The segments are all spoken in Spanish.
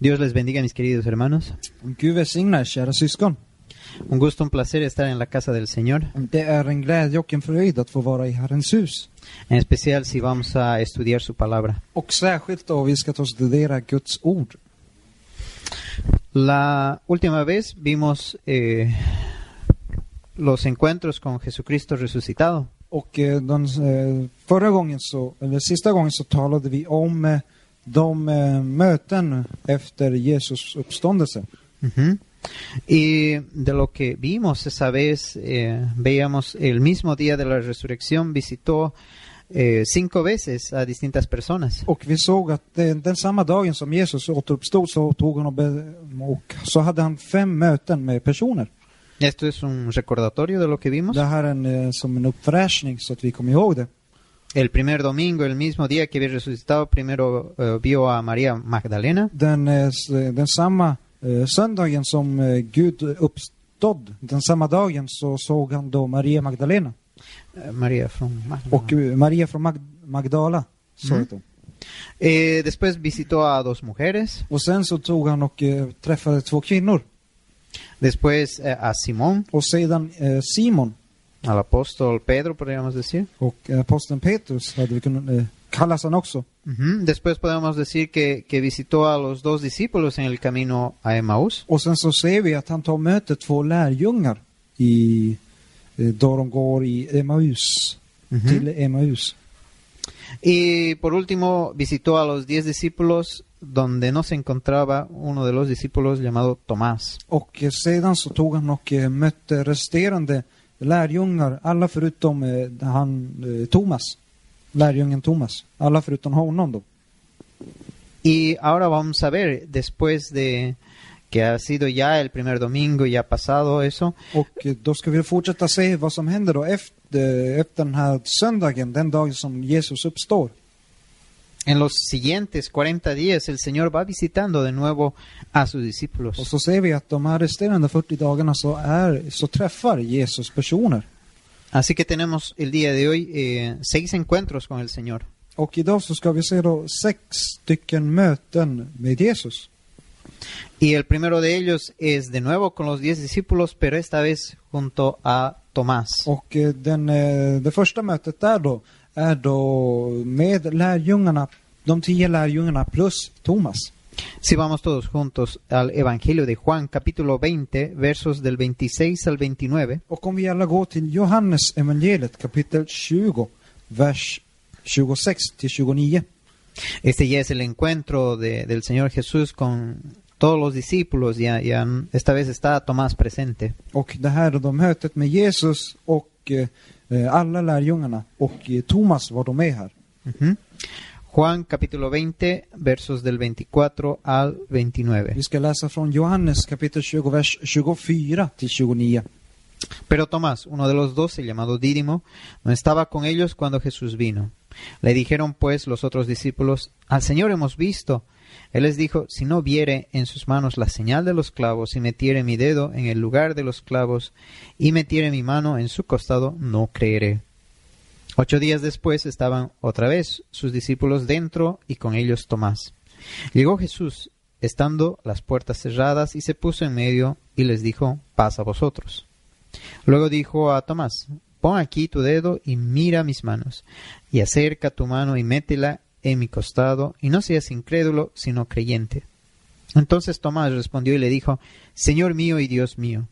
Dios les bendiga, mis queridos hermanos. Er. Un gusto, un placer estar en la casa del Señor, en especial si vamos a estudiar su palabra. La última vez vimos eh, los encuentros con Jesucristo resucitado. Den, de eh, möten efter Jesus uppståndelse. Ujú. Y de lo que vimos esa vez, eh, veíamos el mismo día de la resurrección visitó eh, cinco veces a distintas personas. Och vi såg att eh, den samma dagen som Jesus återuppstod så tog han och, be, och så hade han fem möten med personer. Esto es un recordatorio de lo que vimos. Det här är en, eh, som en uppfräschning så att vi kommer ihåg det. El primer domingo, el mismo día que había resucitado, primero eh, vio a María Magdalena. den, eh, den samma eh, söndagen som eh, Gud uppstod, den samma dagen så såg han då Maria Magdalena. María från Magdalena. Och Maria från Mag Magdala, så Mm. hon. Eh, después visitó a dos mujeres, Och sen så tog han och träffade två kvinnor. después a Simón, Och sedan Simon al apóstol Pedro, podríamos decir. och aposteln Petrus hade vi kunnat eh, kallas han också. Ujú. Después podemos decir que, que visitó a los dos discípulos en el camino a Emaús. Och sen så ser vi att han tar och möter två lärjungar i, eh, då de går i Emmaus, Ujú. till Emmaus. Y por último visitó a los diez discípulos donde no se encontraba uno de los discípulos llamado Tomás. Och sedan så tog han och eh, mötte resterande lärjungar, alla förutom eh, han, eh, Thomas. Lärjungen Thomas. Alla förutom honom då. Y ahora vamos a ver, después de que ha sido ya el primer domingo y ha pasado eso, Och eh, då ska vi fortsätta se vad som händer då efter, efter den här söndagen, den dagen som Jesus uppstår. En los siguientes 40 días el Señor va visitando de nuevo a sus Och discípulos. så ser vi att de här resterande 40 dagarna så, är, så träffar Jesus personer. Así que tenemos el día de hoy eh, seis encuentros con el Señor. Och idag så ska vi se då sex stycken möten med Jesus. Y el primero de ellos es de nuevo con los diez discípulos, pero esta vez junto a Tomás. Och eh, den, eh, det första mötet där då är då med lärjungarna, de tio lärjungarna plus Thomas. Si vamos todos juntos al Evangelio de Juan, capítulo 20, versos del 26 al 29. Och om vi alla går till Johannes evangeliet kapitel 20, vers 26 till 29. Este ya es el encuentro de- del Señor Jesús con todos los discípulos. Ya, ya esta vez está Tomás presente. Och det här är då mötet med Jesus och eh, alla lärjungarna. Och eh, Thomas var de med här. Ujú. Juan capítulo 20, versos del 24 al 29. Vi ska läsa från Johannes kapitel 20, vers 24 till 29. Pero Tomás, uno de los doce, llamado Dídimo, no estaba con ellos cuando Jesús vino. Le dijeron pues los otros discípulos, Al Señor hemos visto. Él les dijo, Si no viere en sus manos la señal de los clavos, y metiere mi dedo en el lugar de los clavos, y metiere mi mano en su costado, no creeré. Ocho días después estaban otra vez sus discípulos dentro y con ellos Tomás. Llegó Jesús, estando las puertas cerradas, y se puso en medio y les dijo, Paz a vosotros. Luego dijo a Tomás, Pon aquí tu dedo y mira mis manos, y acerca tu mano y métela en mi costado, y no seas incrédulo, sino creyente. Entonces Tomás respondió y le dijo, Señor mío y Dios mío.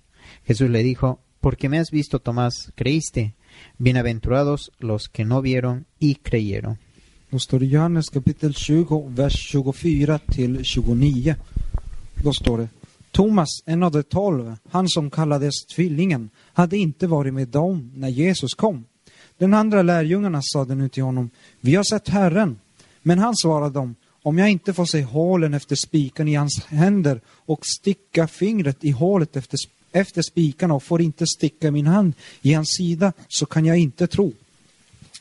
Jesús le dijo, Porque me has visto, Tomás, creíste. Bienaventurados los que no vieron y creyeron. Då står det Johannes kapitel 20, vers 24 till 29. Då står det Thomas, en av de tolv, han som kallades tvillingen, hade inte varit med dem när Jesus kom. Den andra lärjungarna sade nu till honom, vi har sett Herren. Men han svarade dem, om jag inte får se hålen efter spiken i hans händer och sticka fingret i hålet efter, efter spikarna och får inte sticka min hand i hans sida, så kan jag inte tro.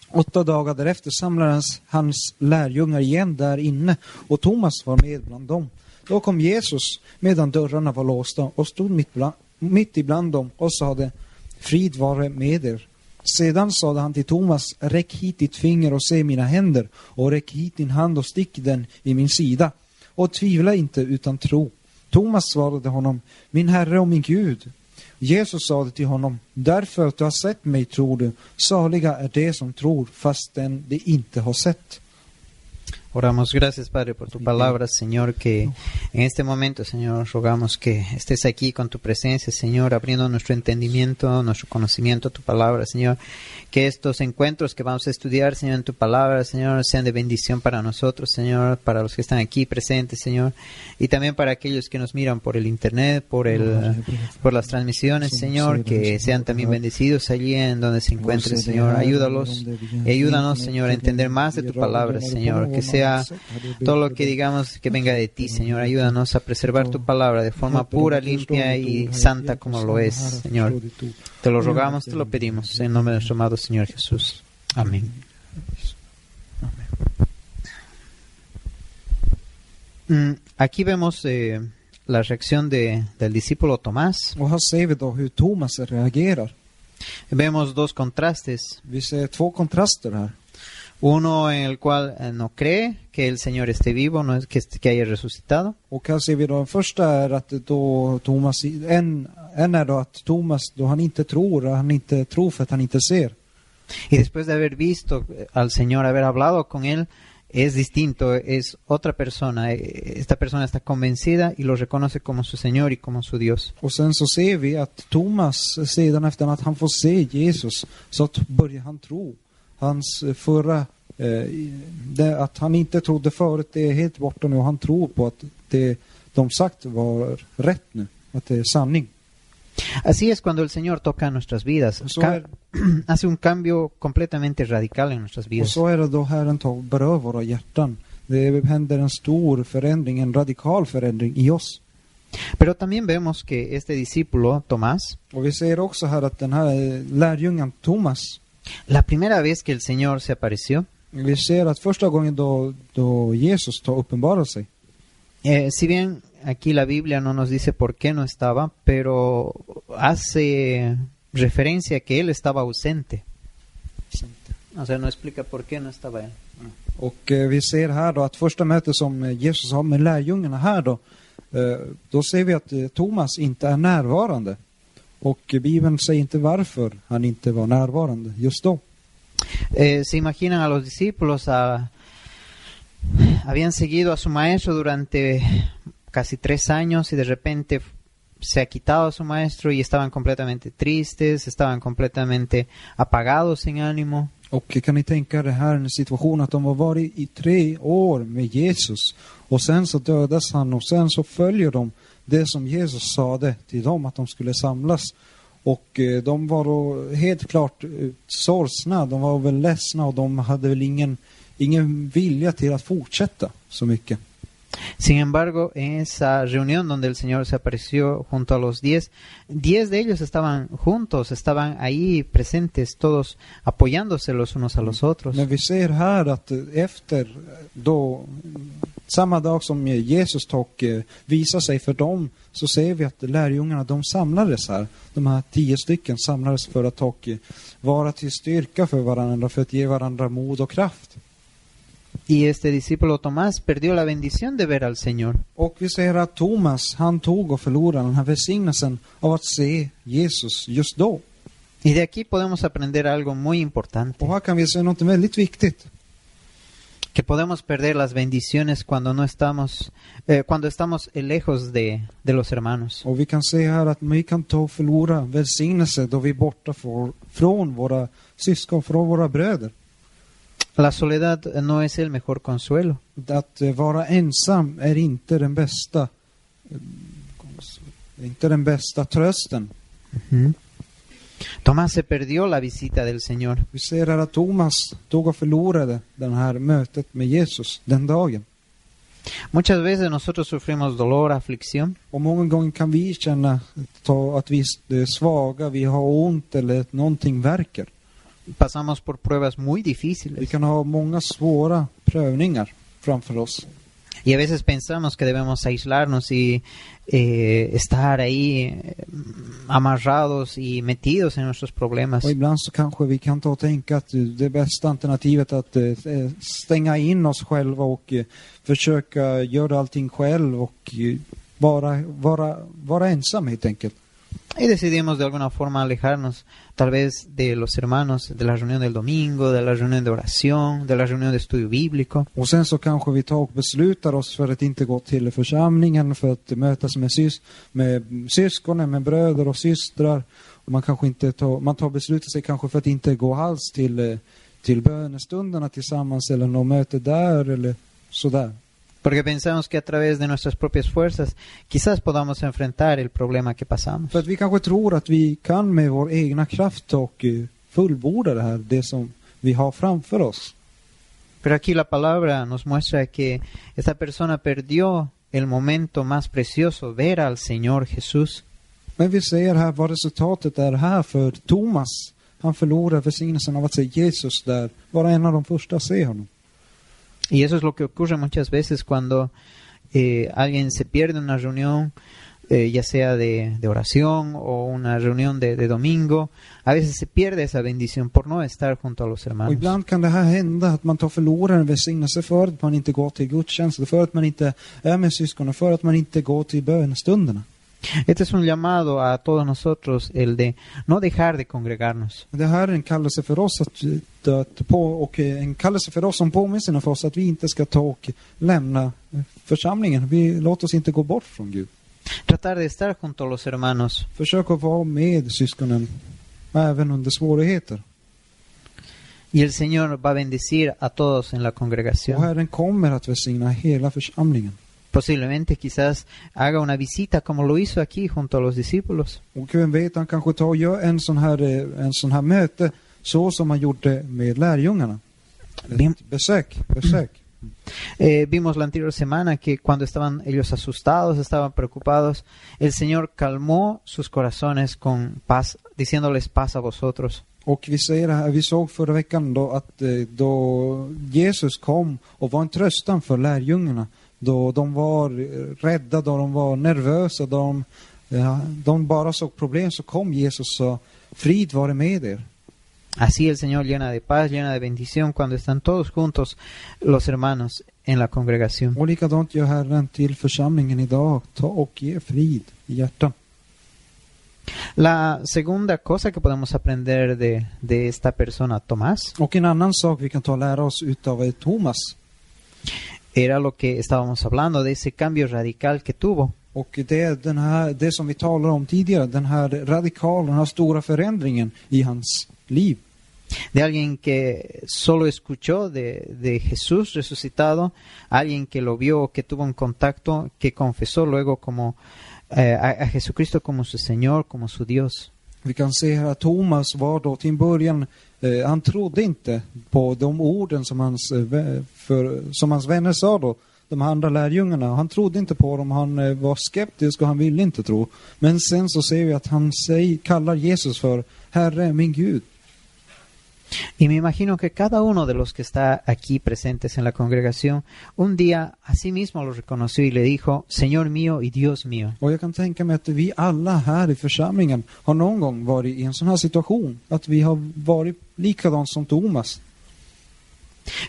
Åtta dagar därefter samlades hans lärjungar igen där inne och Thomas var med bland dem. Då kom Jesus medan dörrarna var låsta och stod mitt, bland, mitt ibland dem och sade Frid vare med er. Sedan sade han till Thomas, räck hit ditt finger och se mina händer och räck hit din hand och stick den i min sida. Och tvivla inte utan tro. Thomas svarade honom, min Herre och min Gud. Jesus sade till honom, därför att du har sett mig tror du, saliga är de som tror fastän de inte har sett. Oramos, gracias Padre por tu palabra, Señor, que en este momento, Señor, rogamos que estés aquí con tu presencia, Señor, abriendo nuestro entendimiento, nuestro conocimiento, tu palabra, Señor, que estos encuentros que vamos a estudiar, Señor, en tu palabra, Señor, sean de bendición para nosotros, Señor, para los que están aquí presentes, Señor, y también para aquellos que nos miran por el internet, por el, por las transmisiones, Señor, que sean también bendecidos allí en donde se encuentren, Señor, ayúdalos ayúdanos, Señor, a entender más de tu palabra, Señor, que sea todo lo que digamos que venga de ti, Señor. Ayúdanos a preservar tu palabra de forma pura, limpia y santa como lo es, Señor. Te lo rogamos, te lo pedimos en nombre de nuestro amado Señor Jesús. Amén. Mm, Aquí vemos eh, la reacción de, del discípulo Tomás. Vemos dos contrastes. Vi ser två kontraster här. Uno en el cual eh, no cree que el Señor esté vivo, no es que, que haya resucitado. Och här ser vi då, den första är att då Thomas, en, en är då att Thomas, då han inte tror, han inte tror för att han inte ser. Y después de haber visto al Señor, haber hablado con Él, es distinto, es otra persona. Eh, Esta persona está convencida y lo reconoce como su Señor y como su Dios. Och sen så ser vi att Thomas sedan efter att han får se Jesus så börjar han tro. Hans eh, förra, eh, det, att han inte trodde förut, det är helt borta nu och han tror på att det de sagt var rätt nu. Att det är sanning. Así es cuando el Señor toca nuestras vidas. Är, hace un cambio completamente radical en nuestras och vidas. så är det då Herren tar, berör våra hjärtan. Det händer en stor förändring, en radikal förändring i oss. Pero también vemos que este discípulo, Tomás, Och vi ser också här att den här eh, lärjungen Thomas, la primera vez que el Señor se apareció, vi ser att första gången då, då Jesus tar uppenbarar sig eh, si bien aquí la Biblia no nos dice por qué no estaba, pero hace referencia a que él estaba ausente. O sea, no explica por qué no estaba él. Och eh, vi ser här då att första mötet som eh, Jesus har med lärjungarna här då, eh, då ser vi att Thomas inte är närvarande. Och Bibeln säger inte varför han inte var närvarande just då. Eh, se imaginan a los discípulos, a- habían seguido a su maestro durante casi tres años y de repente se ha quitado a su maestro y estaban completamente tristes, estaban completamente apagados en ánimo. Och kan ni tänka det här en situation att de har varit i tre år med Jesus och sen så dödas han och sen så följer de det som Jesus sade till dem att de skulle samlas. Och eh, de var då helt klart eh, sorgsna, de var väl ledsna och de hade väl ingen, ingen vilja till att fortsätta så mycket. Sin embargo, en esa reunión donde el Señor se apareció junto a los diez, diez de ellos estaban juntos, estaban ahí presentes, todos apoyándose los unos a los otros. Men vi ser här att eh, efter då, samma dag som Jesus tog, eh, visar sig för dem, så ser vi att lärjungarna, de samlades här. De här tio stycken samlades för att ta, eh, vara till styrka för varandra, för att ge varandra mod och kraft. Y este discípulo Tomás perdió la bendición de ver al Señor. Och vi ser att Thomas, han tog och förlorade den här välsignelsen av att se Jesus just då. Y de aquí podemos aprender algo muy importante, Och här kan vi se något väldigt viktigt. Que podemos perder las bendiciones cuando no estamos, eh, cuando estamos lejos de, de los hermanos. Och vi kan se här att vi kan ta och förlora välsignelse då vi är borta för, från våra syskon, från våra bröder. La soledad no es el mejor consuelo. Att eh, vara ensam är inte den bästa eh, inte den bästa trösten. Ujú. Tomás se perdió la visita del Señor. Vi ser att Thomas tog och förlorade det här mötet med Jesus den dagen. Muchas veces nosotros sufrimos dolor, aflicción, Och många gånger kan vi känna att vi är svaga, vi har ont eller att någonting verkar. pasamos por pruebas muy Vi difíciles kan ha många svåra prövningar framför oss. Y a veces pensamos que debemos aislarnos y eh, estar ahí eh, amarrados y metidos en nuestros problemas. Och ibland så kanske vi kan ta och tänka att det bästa alternativet att eh, stänga in oss själva och eh, försöka göra allting själv och eh, vara, vara, vara ensam helt enkelt. Y decidimos de alguna forma alejarnos tal vez de los hermanos, de la reunión del domingo, de la reunión de oración, de la reunión de estudio bíblico. Och sen så kanske vi tar och beslutar oss för att inte gå till församlingen för att mötas med, sys med syskonen, med bröder och systrar. Och man kanske inte tar, man tar beslutar sig kanske för att inte gå alls till, eh, till bönestunderna tillsammans eller något möte där eller sådär. Porque pensamos que a través de nuestras propias fuerzas quizás podamos enfrentar el problema que pasamos. För att vi kanske tror att vi kan med vår egna kraft och eh, fullborda det här, det som vi har framför oss. Pero aquí la palabra nos muestra que esta persona perdió el momento más precioso, ver al Señor Jesús. Men vi ser här vad resultatet är här för Thomas. Han förlorar välsignelsen av att se Jesus där, vara en av de första att se honom. Y eso es lo que ocurre muchas veces cuando eh, alguien se pierde en una reunión, eh, ya sea de, de oración o una reunión de, de domingo. A veces se pierde esa bendición por no estar junto a los hermanos. ibland kan det här hända att man tar förlorar en välsignelse för att man inte går till gudstjänst, för att man inte är med syskonen, för att man inte går till bönestunderna. Este es un llamado a todos nosotros, el de no dejar de congregarnos. Det här är en kallelse för oss att, att på, och en kallelse för oss som påminner för oss att vi inte ska ta och lämna församlingen. Vi, låt oss inte gå bort från Gud. Tratar de estar junto a los hermanos. Försök att vara med syskonen även under svårigheter. Y el Señor va a bendecir a todos en la Och congregación. Herren kommer att välsigna hela församlingen. Posiblemente quizás haga una visita como lo hizo aquí junto a los discípulos. Och vem vet, han kanske tar och gör en sån här, en sån här möte så som han gjorde med lärjungarna. Bien. Ett besök, besök. Eh, vimos la anterior semana que cuando estaban ellos asustados, estaban preocupados, el Señor calmó sus corazones con paz, diciéndoles paz a vosotros. Och vi, ser vi såg förra veckan då att eh, då Jesus kom och var en tröstan för lärjungarna. Då de var eh, rädda, då de var nervösa, då de, ja, de bara såg problem så kom Jesus och sa frid vare med er. Así el Señor llena de paz, llena de bendición cuando están todos juntos los hermanos en la congregación. Och likadant gör Herren till församlingen idag. Ta och ge frid i hjärtan. La segunda cosa que podemos aprender de, de esta persona, Tomás, Och en annan sak vi kan ta och lära oss utav Thomas. Era lo que estábamos hablando, de ese cambio radical que tuvo. Och det är den här, det som vi talade om tidigare, den här radikala, den här stora förändringen i hans liv. de alguien que solo escuchó de, de Jesús resucitado, alguien que lo vio, que tuvo un contacto, que confesó luego como eh, a, a Jesucristo como su Señor, como su Dios. Vi kan se här att Thomas var då till en början, eh, han trodde inte på de orden som hans, eh, för, som hans vänner sa då, de andra lärjungarna. Han trodde inte på dem, han eh, var skeptisk och han ville inte tro. Men sen så ser vi att han säger, kallar Jesus för Herre, min Gud. Y me imagino que cada uno de los que está aquí presentes en la congregación, un día a sí mismo lo reconoció y le dijo, Señor mío y Dios mío. Och jag kan tänka mig att vi alla här i församlingen har någon gång varit i en sån här situation. Att vi har varit likadant som Thomas.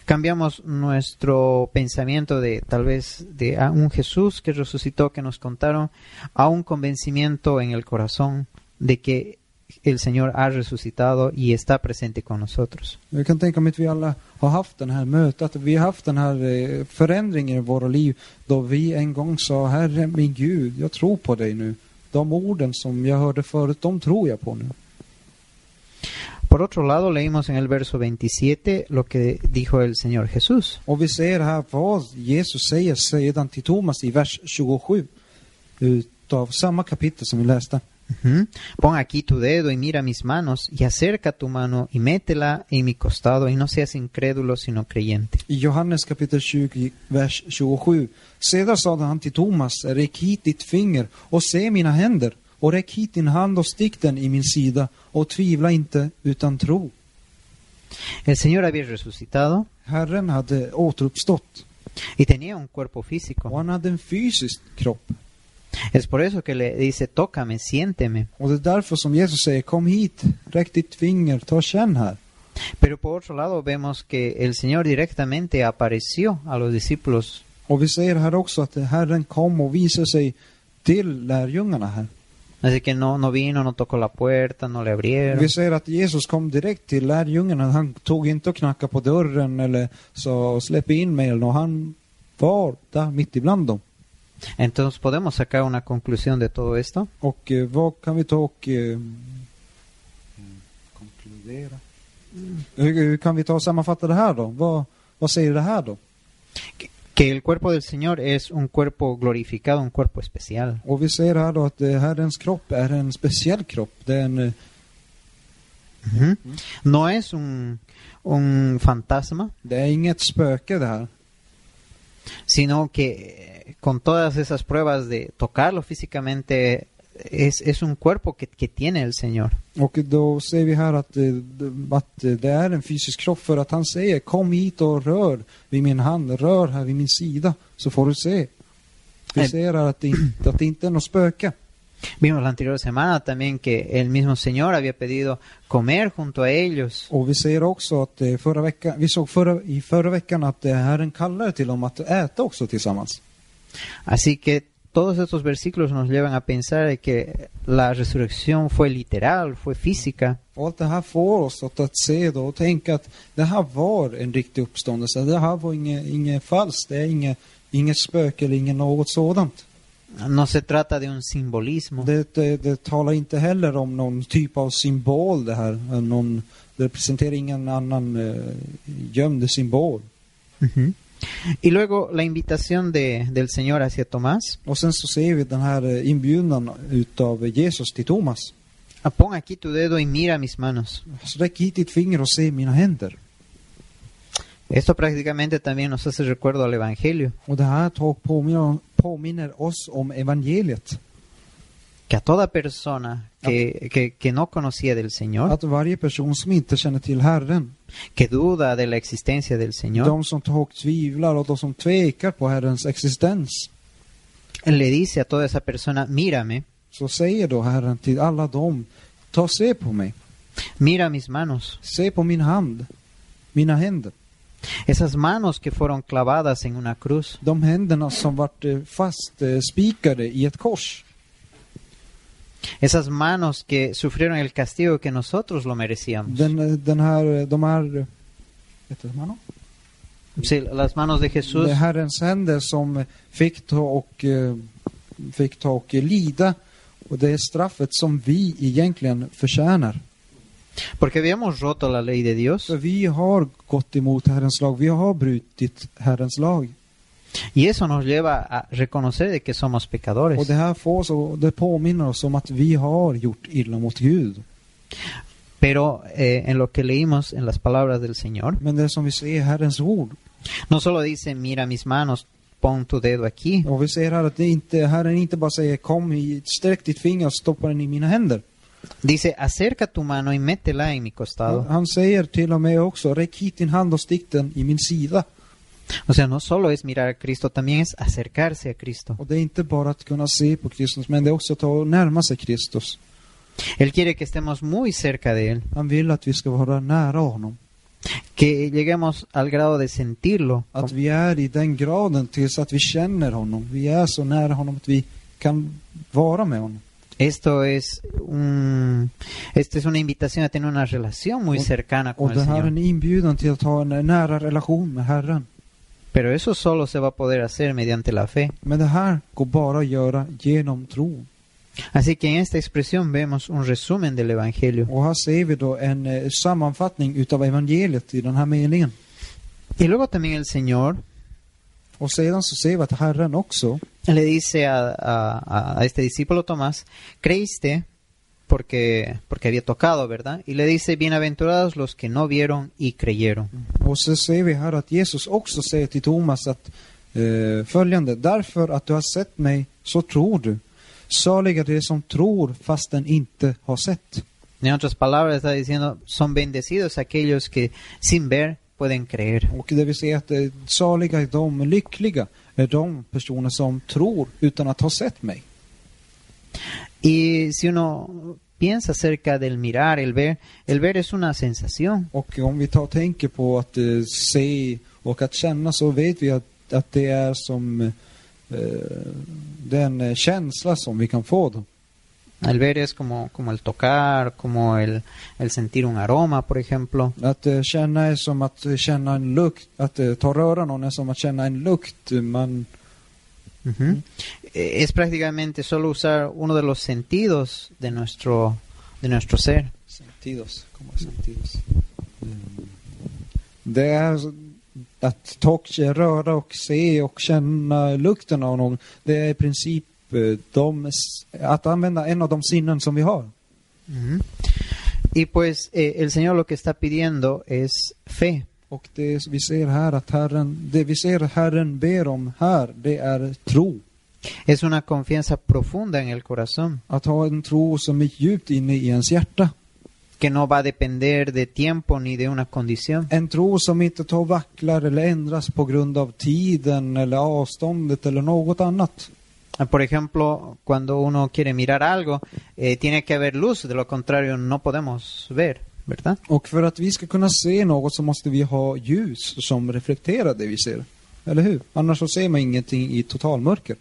Cambiamos nuestro pensamiento de tal vez de a un Jesús que resucitó, que nos contaron, a un convencimiento en el corazón de que el Señor ha resucitado y está presente con nosotros. Jag kan tänka mig att vi alla har haft den här mötet, vi har haft den här eh, förändringen i våra liv då vi en gång sa Herre min Gud, jag tror på dig nu. De orden som jag hörde förut, de tror jag på nu. Por otro lado, leímos en el verso 27 lo que dijo el Señor Jesús. Och vi ser här vad Jesus säger sedan till Thomas i vers 27 utav samma kapitel som vi läste. Pon aquí tu dedo y mira mis manos, y acerca tu mano y métela en mi costado, y no seas incrédulo, sino creyente. I Johannes kapitel 20, vers 27. Sedan sade han till Thomas, räck hit ditt finger och se mina händer, och räck hit din hand och stick den i min sida, och tvivla inte utan tro. El Señor había resucitado Herren hade återuppstått, y tenía un cuerpo och físico. han hade en fysisk kropp. Es por eso que le dice, tócame, siénteme. Och det är därför som Jesus säger, kom hit, räck ditt finger, ta och känn här. Pero por otro lado vemos que el Señor directamente apareció a los discípulos Och vi ser här också att Herren kom och visade sig till lärjungarna här. Así que no, no vino, no tocó la puerta, no le abrieron. Vi ser att Jesus kom direkt till lärjungarna. Han tog inte och knackade på dörren eller släpp in mig något. Han var där mitt ibland dem. Entonces podemos sacar una conclusión de todo esto. Och eh, vad kan vi ta och eh, konkludera? Hur, hur kan vi ta och sammanfatta det här då? Vad, vad säger det här då? Que el cuerpo del Señor es un cuerpo glorificado, un cuerpo especial. Och vi ser här då att eh, Herrens kropp är en speciell kropp. Det är en, eh, Ujú. No es un, un fantasma, det är inget spöke det här. Sino que eh, con todas esas pruebas de tocarlo físicamente, es, es un cuerpo que, que tiene el Señor. Och då ser vi här att, eh, att det är en fysisk kropp för att han säger kom hit och rör vid min hand, rör här vid min sida så får du se. Vi ser här att det, inte, att det inte är något spöke. Vimos la anterior semana también que el mismo Señor había pedido comer junto a ellos. Och vi ser också att eh, förra veckan, vi såg förra, i förra veckan att eh, Herren kallade till dem att äta också tillsammans. Así que todos estos versículos nos llevan a pensar que la resurrección fue literal, fue física. Och allt det här får oss att, att se då och tänka att det här var en riktig uppståndelse. Det här var inget, inget falskt, det är inget, inget spöke eller inget något sådant. No se trata de un simbolismo. Det, det, det talar inte heller om någon typ av symbol det här. Någon, det representerar ingen annan eh, gömd symbol. Y luego la invitación de, del Señor hacia Tomás. Och sen så ser vi den här eh, inbjudan utav Jesus till Thomas. "Ah, Pon aquí tu dedo y mira mis manos. Så räck hit ditt finger och se mina händer. Esto prácticamente también nos hace recuerdo al Evangelio, Och det här tar påminner, påminner oss om evangeliet. que a toda persona que, que, que no conocía del Señor, Att varje person som inte känner till Herren, que duda de la existencia del Señor, de som tar och tvivlar och de som tvekar på Herrens existens, le dice a toda esa persona, mírame, så säger då Herren till alla dem, ta och se på mig, mira mis manos, se på min hand, mina händer. Esas manos que fueron clavadas en una cruz, De händerna som vart eh, fast eh, spikade i ett kors. esas manos que sufrieron el castigo que nosotros lo merecíamos. Den, eh, den här, de här, mano? Sí, las manos de Jesús Herrens händer som fick ta och, fick ta och lida. Och det är straffet som vi egentligen förtjänar. Porque habíamos roto la ley de Dios Så vi har gått emot Herrens lag. Vi har brutit Herrens lag. y eso nos lleva a reconocer de que somos Och pecadores. det här får oss, och det påminner oss om att vi har gjort illa mot Gud. Pero eh, en lo que leímos en las palabras del Señor, Men det som vi ser i Herrens ord. no solo dice, mira mis manos, pon tu dedo aquí, Och vi ser här att det inte, Herren inte bara säger kom hit, sträck ditt finger och stoppa den i mina händer. Dice, acerca tu mano y métela en mi costado. Han säger till och med också, räck hit din hand och stick den i min sida. O sea, no solo es mirar a Cristo, también es acercarse a Cristo. Och det är inte bara att kunna se på Kristus, men det är också att ta och närma sig Kristus. Él quiere que estemos muy cerca de Él, Han vill att vi ska vara nära honom. que lleguemos al grado de sentirlo, Att vi är i den graden tills att vi känner honom. Vi är så nära honom att vi kan vara med honom. Esto es un, esta es una invitación a tener una relación muy cercana con el Señor. Pero eso solo se va a poder hacer mediante la fe. Así que en esta expresión vemos un resumen del Evangelio. Eh. Y luego también el Señor Och sedan så ser vi att Herren också le dice a, a- a este discípulo Tomás, ¿creíste porque, porque había tocado, ¿verdad? Y le dice, bienaventurados los que no vieron y creyeron. Och så ser vi här att Jesus också säger till Thomas att eh, följande, därför att du har sett mig så tror du. Saliga de som tror fastän inte har sett. En otras palabras está diciendo, son bendecidos aquellos que sin ver pueden creer. Och det vill säga att saliga är de, lyckliga är de personer som tror utan att ha sett mig. Y si uno piensa acerca del mirar, el ver, el ver es una sensación. Och om vi tar och tänker på att eh, se och att känna så vet vi att, att det är som eh, den eh, känsla som vi kan få. Då. El ver es como, como el tocar, como el, el sentir un aroma, por ejemplo. Att eh, känna är som att eh, känna en lukt, att eh, ta röra någon är som att känna en lukt. Man, Ujú. Eh, Es prácticamente solo usar uno de los sentidos de nuestro, de nuestro ser. Sentidos. Kommer sentidos. Det är att ta röra och se och känna lukten av någon. Det är i princip de, att använda en av de sinnen som vi har. Ujú. Y pues eh, el Señor lo que está pidiendo es fe. Och det vi ser här att Herren, det vi ser Herren ber om här, det är tro. Es una confianza profunda en el corazón, Att ha en tro som är djupt inne i ens hjärta. que no va a depender de tiempo ni de una condición. En tro som inte tar vacklar eller ändras på grund av tiden eller avståndet eller något annat. Por ejemplo, cuando uno quiere mirar algo, eh, tiene que haber luz, de lo contrario no podemos ver, ¿verdad? Och för att vi ska kunna se något så måste vi ha ljus som reflekterar det vi ser. Eller hur? Annars så ser man ingenting i totalmörker.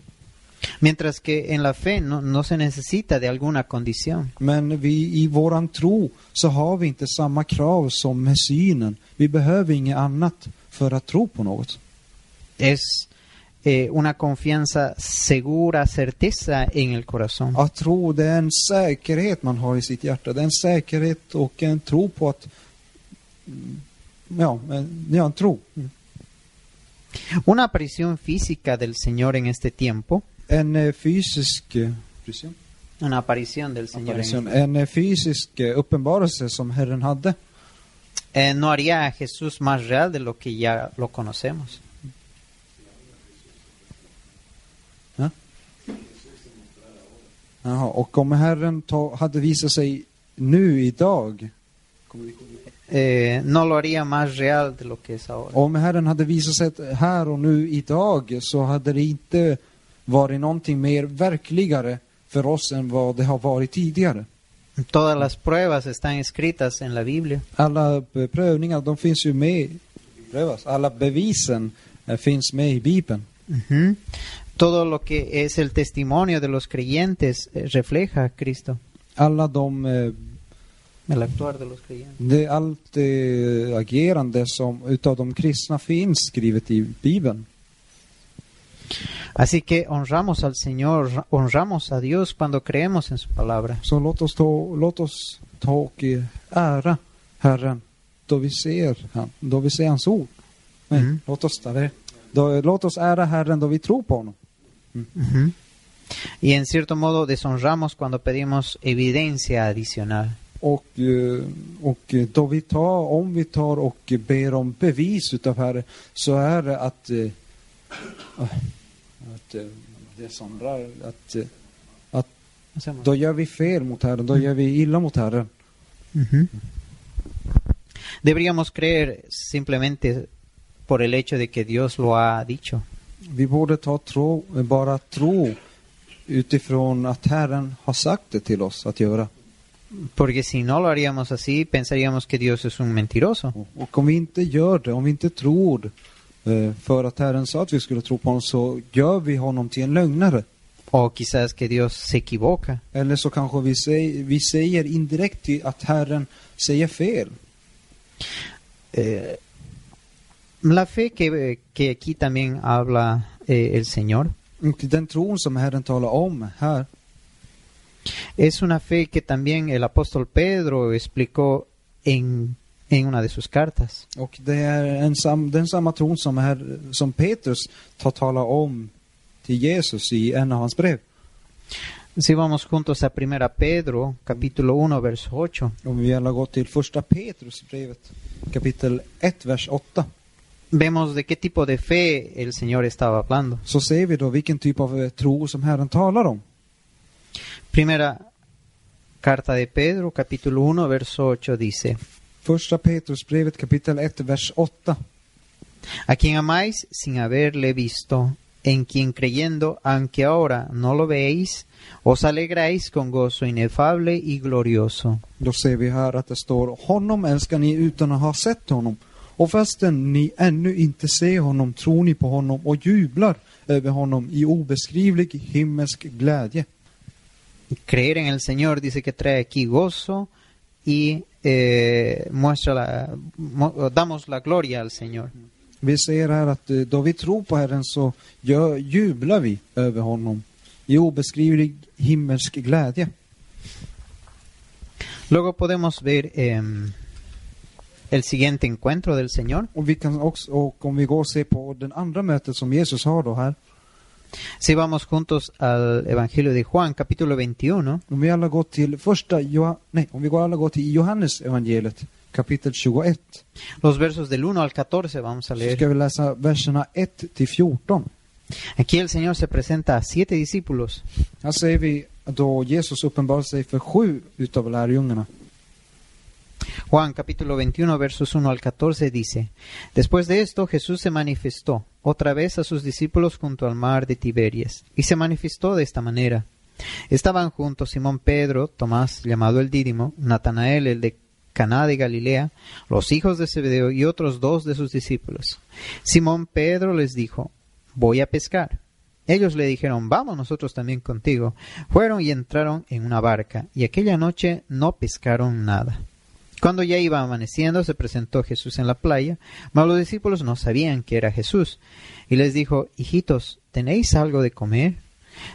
Mientras que en la fe no, no se necesita de alguna condición. Men vi, i våran tro så har vi inte samma krav som med synen. Vi behöver inget annat för att tro på något. Es eh, una confianza segura, certeza en el corazón. Att tro, det är en säkerhet man har i sitt hjärta. Det är en säkerhet och en tro på att... mm, Ja, en- ja en tro. Una aparición física del Señor en este tiempo, En eh, fysisk... eh, Aparition? una aparición del Señor en Aparition. En eh, fysisk eh, uppenbarelse som Herren hade. eh, no haría a Jesús más real de lo que ya lo conocemos. Jaha, och om Herren ta, hade visat sig nu idag, Eh, no lo haría más real de lo que es ahora. om Herren hade visat sig här och nu idag så hade det inte varit någonting mer verkligare för oss än vad det har varit tidigare. Todas las pruebas están escritas en la Biblia. Alla prövningar, de finns ju med, alla bevisen eh, finns med i Bibeln. Ujú. Todo lo que es el testimonio de los creyentes eh, refleja a Cristo, Alla de, eh, el actuar de los creyentes. det, allt det agerande som utav de kristna finns skrivet i Bibeln. Así que honramos al Señor, honramos a Dios cuando creemos en su palabra. Så låt oss, ta, låt oss ta och eh, ära Herren då vi ser han, då vi ser hans ord. Mm. låt oss ta det. Då, låt oss ära Herren då vi tror på honom. Y en cierto modo deshonramos cuando pedimos evidencia adicional. Och, och då vi tar, om vi tar och ber om bevis utav Herren så är det att, att det sondrar, att, att då gör vi fel mot Herren, då gör vi illa mot Herren. Ujú. Deberíamos creer simplemente por el hecho de que Dios lo ha dicho. Vi borde ta tro, bara tro utifrån att Herren har sagt det till oss att göra. Porque si no lo haríamos así, pensaríamos que Dios es un mentiroso. Och, om vi inte gör det, om vi inte tror eh, för att Herren sa att vi skulle tro på honom så gör vi honom till en lögnare. O quizás que Dios se equivoca. Eller så kanske vi säger, vi säger indirekt att Herren säger fel. Eh, la fe que, que aquí también habla eh, el Señor Och den tron som Herren talar om här, es una fe que también el apóstol Pedro explicó en, en una de sus cartas. och det är en sam, den samma tron som, här, som Petrus tar talar om till Jesus i en av hans brev. Si vamos juntos a Primera Pedro, capítulo 1, verso 8. Om vi alla går till första Petrusbrevet kapitel 1, vers 8. Vemos de qué tipo de fe el Señor estaba hablando. Så ser vi då vilken typ av eh, tro som Herren talar om. Primera carta de Pedro, capítulo 1, verso 8 dice, Första Petrusbrevet kapitel 1, vers 8. a quien amáis sin haberle visto, en quien creyendo, aunque ahora no lo veis, os alegráis con gozo inefable y glorioso. Då ser vi här att det står Honom älskar ni utan att ha sett honom. Och fastän ni ännu inte ser honom tror ni på honom och jublar över honom i obeskrivlig himmelsk glädje. Creer en el Señor dice que trae aquí gozo y eh, muestra la, mo- damos la gloria al Señor. Vi ser här att eh, då vi tror på Herren så gör, jublar vi över honom i obeskrivlig himmelsk glädje. Luego podemos ver em, el siguiente encuentro del Señor. Och, vi kan också, och om vi går och ser på den andra mötet som Jesus har då här. Si vamos juntos al Evangelio de Juan, capítulo 21, Om vi alla går till första Joha, nej, om vi går alla går till Johannes evangeliet kapitel 21. los versos del 1 al 14 vamos a Så leer. ska vi läsa verserna 1 till 14. Aquí el Señor se presenta a siete discípulos. Här ser vi då Jesus uppenbarar sig för sju utav lärjungarna. Juan capítulo 21 versos 1 al 14 dice, Después de esto Jesús se manifestó otra vez a sus discípulos junto al mar de Tiberias, y se manifestó de esta manera. Estaban juntos Simón Pedro, Tomás llamado el Dídimo, Natanael el de Caná de Galilea, los hijos de Zebedeo y otros dos de sus discípulos. Simón Pedro les dijo, Voy a pescar. Ellos le dijeron, Vamos nosotros también contigo. Fueron y entraron en una barca, y aquella noche no pescaron nada. Cuando ya iba amaneciendo, se presentó Jesús en la playa, mas los discípulos no sabían que era Jesús. Y les dijo, Hijitos, ¿tenéis algo de comer?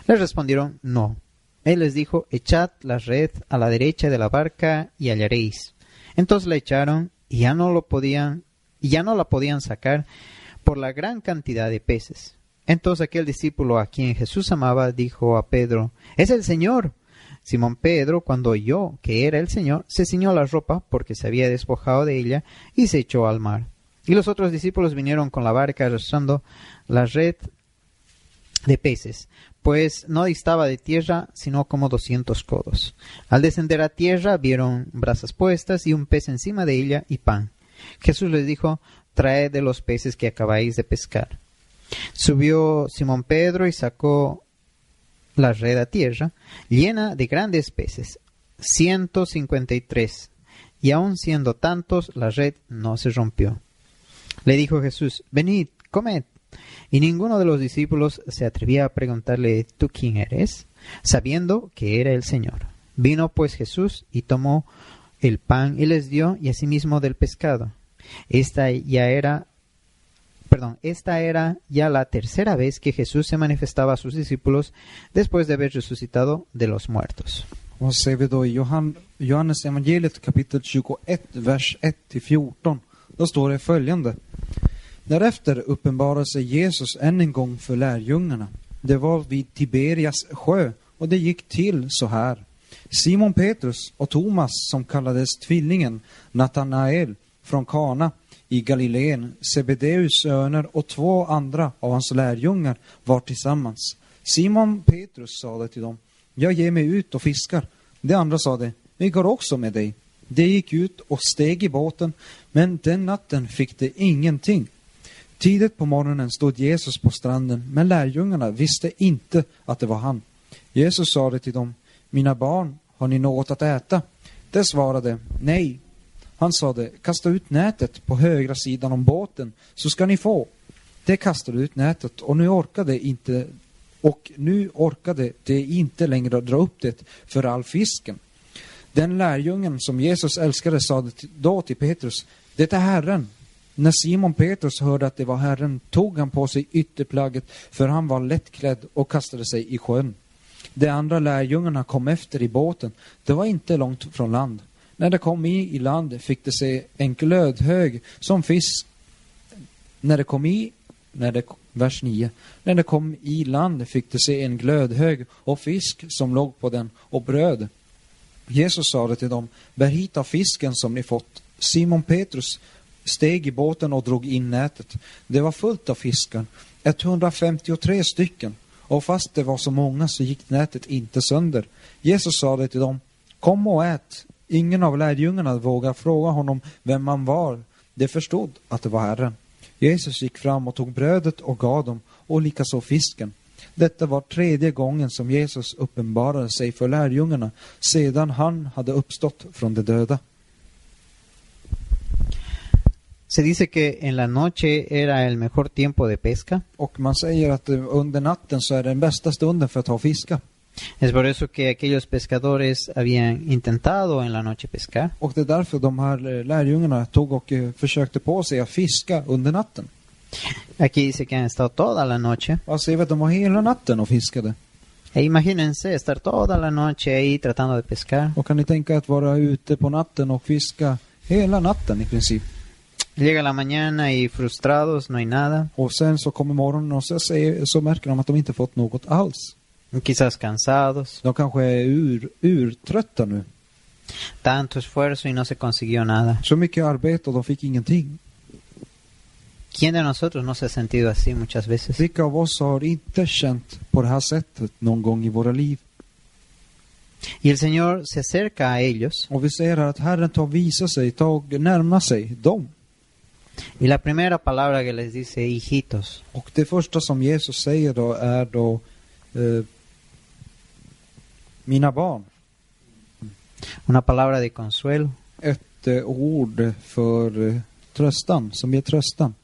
Les respondieron, No. Él les dijo, Echad la red a la derecha de la barca y hallaréis. Entonces la echaron y ya no lo podían, y ya no la podían sacar por la gran cantidad de peces. Entonces aquel discípulo a quien Jesús amaba dijo a Pedro, Es el Señor. Simón Pedro, cuando oyó que era el Señor, se ciñó la ropa porque se había despojado de ella y se echó al mar. Y los otros discípulos vinieron con la barca arrastrando la red de peces, pues no distaba de tierra sino como doscientos codos. Al descender a tierra vieron brasas puestas y un pez encima de ella y pan. Jesús les dijo, traed de los peces que acabáis de pescar. Subió Simón Pedro y sacó la red a tierra, llena de grandes peces, ciento cincuenta y tres, y aun siendo tantos, la red no se rompió. Le dijo Jesús, venid, comed. Y ninguno de los discípulos se atrevía a preguntarle, ¿tú quién eres? sabiendo que era el Señor. Vino pues Jesús y tomó el pan y les dio, y asimismo del pescado. Esta ya era perdón, esta era ya la tercera vez que Jesús se manifestaba a sus discípulos después de haber resucitado de los muertos. Så ser vi då i Johan, Johannes evangeliet kapitel 21, vers 1-14. Då står det följande. Därefter uppenbarade sig Jesus än en gång för lärjungarna. Det var vid Tiberias sjö och det gick till så här. Simon Petrus och Thomas, som kallades Tvillingen, Natanael från Kana i Galileen, Sebedeus söner och två andra av hans lärjungar var tillsammans. Simon Petrus sade till dem, jag ger mig ut och fiskar. De andra sade, vi går också med dig. De gick ut och steg i båten, men den natten fick de ingenting. Tidigt på morgonen stod Jesus på stranden, men lärjungarna visste inte att det var han. Jesus sade till dem, mina barn, har ni något att äta? De svarade, nej. Han sade, kasta ut nätet på högra sidan om båten, så ska ni få. Det kastade ut nätet och nu orkade inte och nu orkade de inte längre dra upp det för all fisken. Den lärjungen som Jesus älskade sade då till Petrus, det är Herren. När Simon Petrus hörde att det var Herren tog han på sig ytterplagget, för han var lättklädd och kastade sig i sjön. De andra lärjungarna kom efter i båten. Det var inte långt från land. När de kom i, i land fick de se en glödhög som fisk. När de kom i när de, vers 9. När de kom i land fick de se en glödhög och fisk som låg på den och bröd. Jesus sade till dem, bär hit av fisken som ni fått. Simon Petrus steg i båten och drog in nätet. Det var fullt av fiskar, 153 stycken. Och fast det var så många så gick nätet inte sönder. Jesus sade till dem, kom och ät. Ingen av lärjungarna vågade fråga honom vem han var. De förstod att det var Herren. Jesus gick fram och tog brödet och gav dem, och likaså fisken. Detta var tredje gången som Jesus uppenbarade sig för lärjungarna sedan han hade uppstått från de döda. Se dice que en la noche era el mejor tiempo de pesca. Och man säger att under natten så är den bästa stunden för att ta och fiska. Es por eso que aquellos pescadores habían intentado en la noche pescar. Och det är därför de här eh, lärjungarna tog och eh, försökte på sig att fiska under natten. Aquí dice que han estado toda la noche. Och ser vi att de var hela natten och fiskade. E imagínense estar toda la noche ahí tratando de pescar. Och kan ni tänka att vara ute på natten och fiska hela natten i princip. Llega la mañana y frustrados, no hay nada. Och sen så kommer morgonen och så, säger, så märker de att de inte fått något alls. Quizás cansados. De kanske är ur, urtrötta nu. Tanto esfuerzo y no se consiguió nada. Så mycket arbete och de fick ingenting. ¿Quién de nosotros no se ha sentido así muchas veces? Vilka av oss har inte känt på det här sättet någon gång i våra liv? Y el Señor se acerca a ellos. Och vi ser här att Herren tar och visar sig, tar och närmar sig dem. Y la primera palabra que les dice, hijitos. Och det första som Jesus säger då är då eh, mina barn. Una palabra de consuelo. Ett eh, ord för eh, tröstan, som ger tröstan.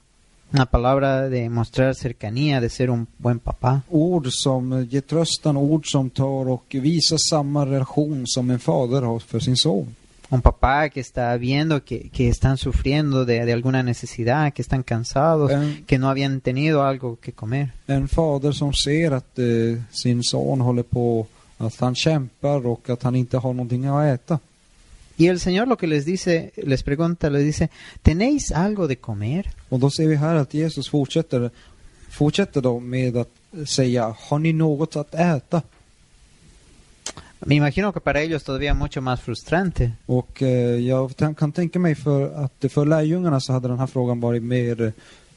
Una palabra de mostrar cercanía, de ser un buen papá. Ord som ger tröstan, ord som tar och visar samma relation som en fader har för sin son. Un papá que está viendo que, que están sufriendo de, de alguna necesidad, que están cansados, En, que no habían tenido algo que comer. en fader som ser att eh, sin son håller på, att han kämpar och att han inte har någonting att äta. Y el Señor lo que les dice, les pregunta, les dice, ¿tenéis algo de comer? Och då ser vi här att Jesus fortsätter, fortsätter då med att säga, har ni något att äta? Me imagino que para ellos todavía mucho más frustrante. Och eh, jag kan tänka mig för att för lärjungarna så hade den här frågan varit mer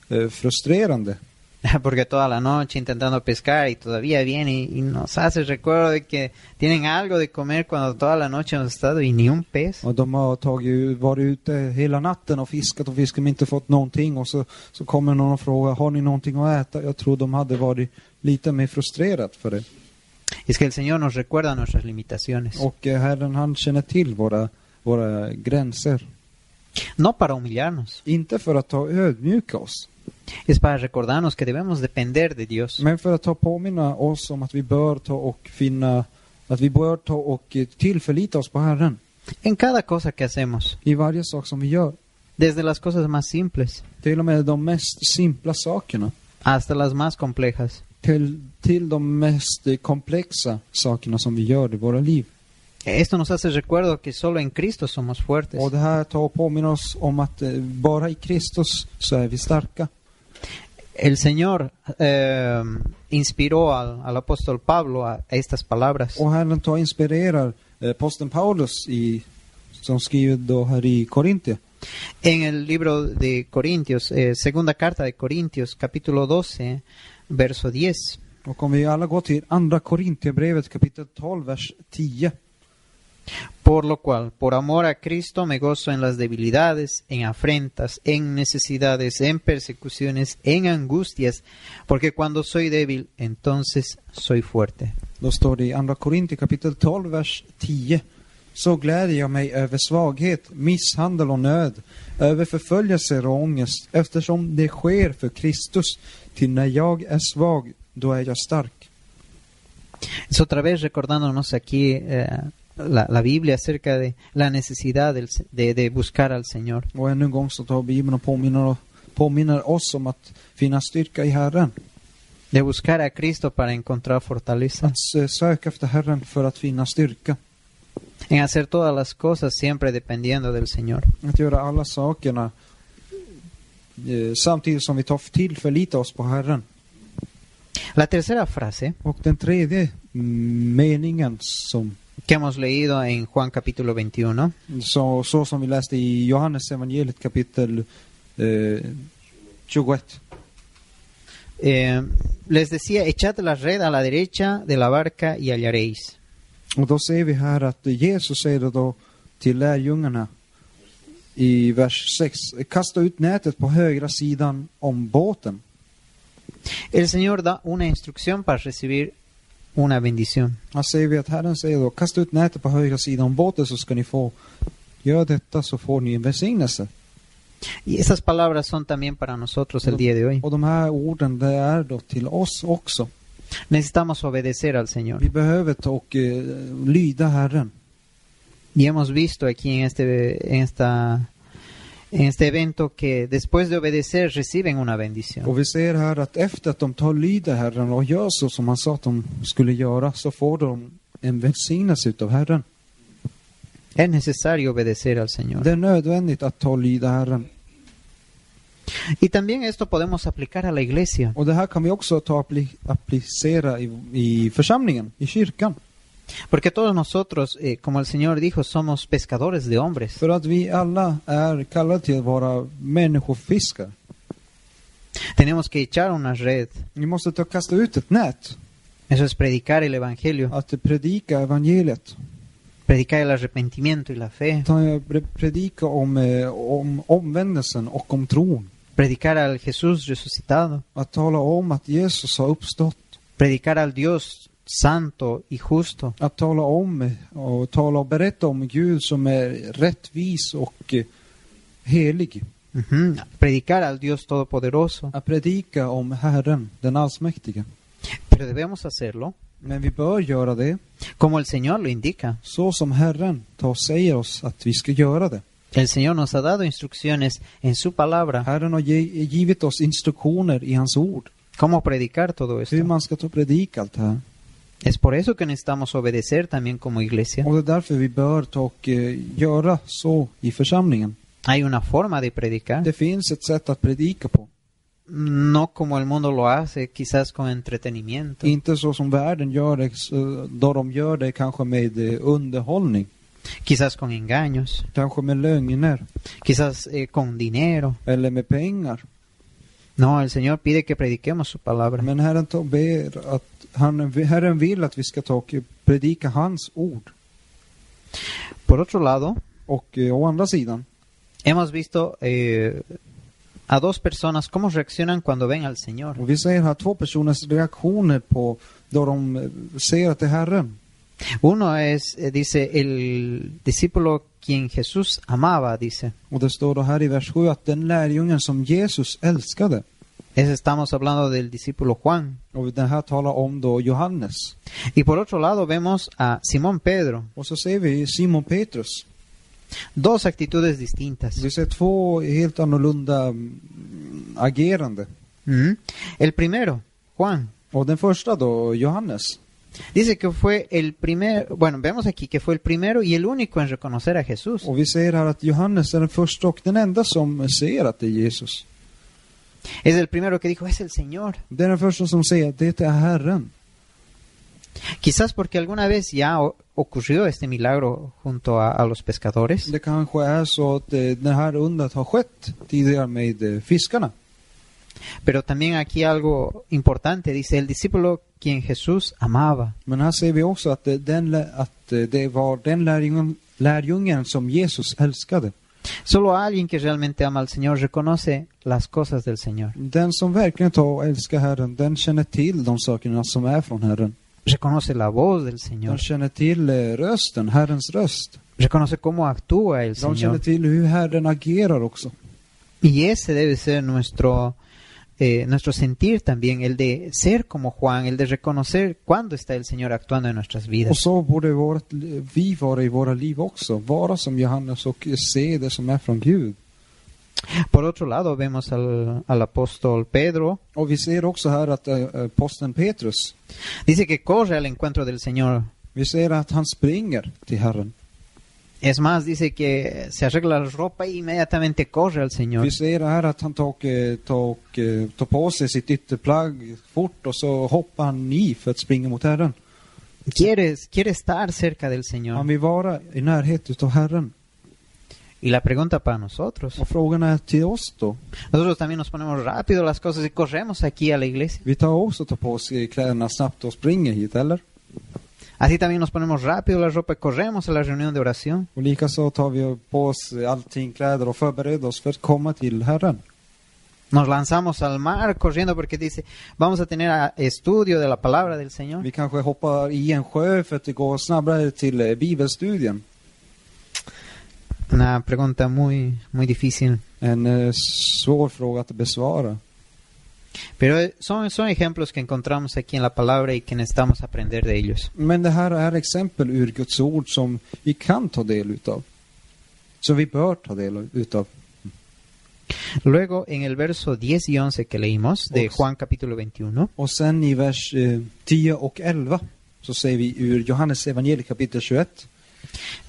eh, frustrerande. Porque toda la noche intentando pescar y todavía viene y, y nos hace recuerdo de que tienen algo de comer cuando toda la noche hemos estado y ni un pez. Och de har tagit, varit ute hela natten och fiskat och fiskat men inte fått någonting. Och så, så kommer någon och frågar, har ni någonting att äta? Jag tror de hade varit lite mer frustrerat för det. Es que el Señor nos recuerda nuestras limitaciones. Och eh, Herren han känner till våra, våra gränser. No para humillarnos, Inte för att ta ödmjuka oss, es para recordarnos que debemos depender de Dios. men för att ta påminna oss om att vi bör ta och finna, att vi bör ta och tillförlita oss på Herren. En cada cosa que hacemos, I varje sak som vi gör. desde las cosas más simples Till och med de mest simpla sakerna. hasta las más complejas. Till, till de mest komplexa sakerna som vi gör i våra liv. Esto nos hace recuerdo que solo en Cristo somos fuertes. Och det här tar och påminner oss om att bara i Kristus så är vi starka. El Señor eh, inspiró al, al apóstol Pablo a, estas palabras. Och Herren tar inspirerar eh, posten Paulus i, som skriver då här i. En el libro de Corintios, eh, segunda carta de Corintios, capítulo 12, verso 10. Och om vi alla går till andra Korintierbrevet kapitel 12, vers 10. Por lo cual, por amor a Cristo, me gozo en las debilidades, en afrentas, en necesidades, en persecuciones, en angustias, porque cuando soy débil, entonces soy fuerte. Då står det i andra Korintier kapitel 12, vers 10. Så gläder jag mig över svaghet, misshandel och nöd, över förföljelser och ångest, eftersom det sker för Kristus. Till när jag är svag, då är jag stark. Es otra vez recordándonos aquí eh, la, la Biblia acerca de la necesidad del- de, de buscar al Señor. Och ännu en gång så tar Bibeln och påminner, påminner oss om att finna styrka i Herren. De buscar a Cristo para encontrar fortaleza. Att eh, söka efter Herren för att finna styrka. En hacer todas las cosas siempre dependiendo del Señor. Att göra alla sakerna eh, samtidigt som vi tar till förlita oss på Herren. La tercera frase Och den tredje mm, meningen som que hemos leído en Juan capítulo 21 så, så som vi läste i Johannes evangeliet kapitel eh, 21. eh, les decía, echad la red a la derecha de la barca y hallaréis. Och då ser vi här att Jesus säger då till lärjungarna i vers 6. Kasta ut nätet på högra sidan om båten. El Señor da una instrucción para recibir una bendición. Här ser vi att Herren säger då, kasta ut nätet på högra sidan om båten så ska ni få, gör detta så får ni en välsignelse. Y esas palabras son también para nosotros el día de hoy. Och de här orden, det är då till oss också. Necesitamos obedecer al Señor. Vi behöver ta och eh, lyda Herren. Y hemos visto aquí en este, en esta, en este evento que después de obedecer reciben una bendición. Och vi ser här att efter att de tar lyda Herren och gör så som han sa att de skulle göra, så får de en välsignelse utav Herren. Es necesario obedecer al Señor. Det är nödvändigt att ta lyda Herren. Y también esto podemos aplicar a la iglesia. Och det här kan vi också ta applicera i, i församlingen, i kyrkan. Porque todos nosotros, eh, como el Señor dijo, somos pescadores de hombres. För att vi alla är kallade till att vara människofiskar. Tenemos que echar una red. Vi måste ta och kasta ut ett nät, Eso es predicar el Evangelio, att predika evangeliet. predicar el arrepentimiento y la fe, predika om, eh, om omvändelsen och om tron. predicar al Jesús resucitado, Att tala om att Jesus har uppstått. predicar al Dios santo y justo, Att tala om och tala och berätta om Gud som är rättvis och helig. Ujú. predicar al Dios todopoderoso. Att predika om Herren, den allsmäktige. Pero debemos hacerlo Men vi bör göra det como el Señor lo indica. så som Herren tar och säger oss att vi ska göra det. El Señor nos ha dado instrucciones en su palabra Herren har givit oss instruktioner i hans ord. cómo predicar todo esto. Hur man ska och predika allt det här. Es por eso que necesitamos obedecer también como iglesia. Och det är därför vi bör ta och eh, göra så i församlingen. Hay una forma de predicar, Det finns ett sätt att predika på. no como el mundo lo hace, quizás con entretenimiento, Inte så som världen gör det, så- då de gör det kanske med underhållning. quizás con engaños, Kanske med lögner. quizás eh, con dinero. Eller med pengar. No, el Señor pide que prediquemos su palabra. Men Herren tar- ber att han, Herren vill att vi ska ta och predika hans ord. Por otro lado, Och eh, å andra sidan hemos visto eh, a dos personas cómo reaccionan cuando ven al Señor. Och vi ser här två personers reaktioner på då de ser att det är Herren. Uno es, eh, dice, el discípulo quien Jesús amaba, dice. Och det står då här i vers 7 att den lärjungen som Jesus älskade. Ese estamos hablando del discípulo Juan. Och den här talar om då Johannes. Y por otro lado vemos a Simón Pedro. Och så ser vi Simon Petrus. Dos actitudes distintas. Vi ser två helt annorlunda mm, agerande. Mm. El primero, Juan, Och den första då, Johannes. Dice que fue el primer, bueno, vemos aquí que fue el primero y el único en reconocer a Jesús. Och vi ser här att Johannes är den första och den enda som ser att det är Jesus. Es el primero que dijo, es el Señor. Det är den första som säger det är Herren. Quizás porque alguna vez ya ocurrió este milagro junto a, a los pescadores. Det kanske är så att eh, det här undret har skett tidigare med eh, fiskarna. Pero también aquí algo importante, dice el discípulo quien Jesús amaba. Men här ser vi också att, det- den, lä- att det var den lärjungen, lärjungen som Jesus älskade. Solo alguien que realmente ama al Señor reconoce las cosas del Señor. Den som verkligen tar och älskar Herren, den känner till de sakerna som är från Herren. Reconoce la voz del De Señor. känner till eh, rösten, Herrens röst. Reconoce cómo actúa el De känner Señor. till hur Herren agerar också. Y ese debe ser nuestro, eh, nuestro sentir también, el de ser como Juan, el de reconocer cuándo está el Señor actuando en nuestras Och vidas. så borde vårt, vi vara i våra liv också. Vara som Johannes och se det som är från Gud. Por otro lado, vemos al, al apóstol Pedro, Och vi ser också här att äh, posten Petrus, dice que corre al encuentro del Señor. vi ser att han springer till Herren. Es más, dice que se arregla la ropa e inmediatamente corre al Señor. Vi ser här att han tar, tar, tar på sig sitt ytterplagg fort och så hoppar han i för att springa mot Herren. Quiere, quiere estar cerca del Han Señor. vill vara i närhet utav Herren. Y la pregunta para nosotros. Och frågan är till oss då. Nosotros también nos ponemos rápido las cosas y corremos aquí a la iglesia. Vi tar också tar på oss kläderna snabbt och springer hit, eller? Así también nos ponemos rápido la ropa y corremos a la reunión de oración. Och likaså tar vi på oss allting, kläder och förbereder oss för att komma till Herren. Nos lanzamos al mar corriendo porque dice, vamos a tener a- estudio de la palabra del Señor. Vi kanske hoppar i en sjö för att det går snabbare till eh, bibelstudien. Una pregunta muy, muy difícil. En eh, svår fråga att besvara. Pero eh, son, son ejemplos que encontramos aquí en la palabra y que necesitamos aprender de ellos. Men det här är exempel ur Guds ord som vi kan ta del utav. Som vi bör ta del utav. Luego, en el verso 10 y 11 que leímos de. Juan capítulo 21, Och sen i vers eh, 10 och 11 så säger vi ur Johannes evangeliet kapitel 21.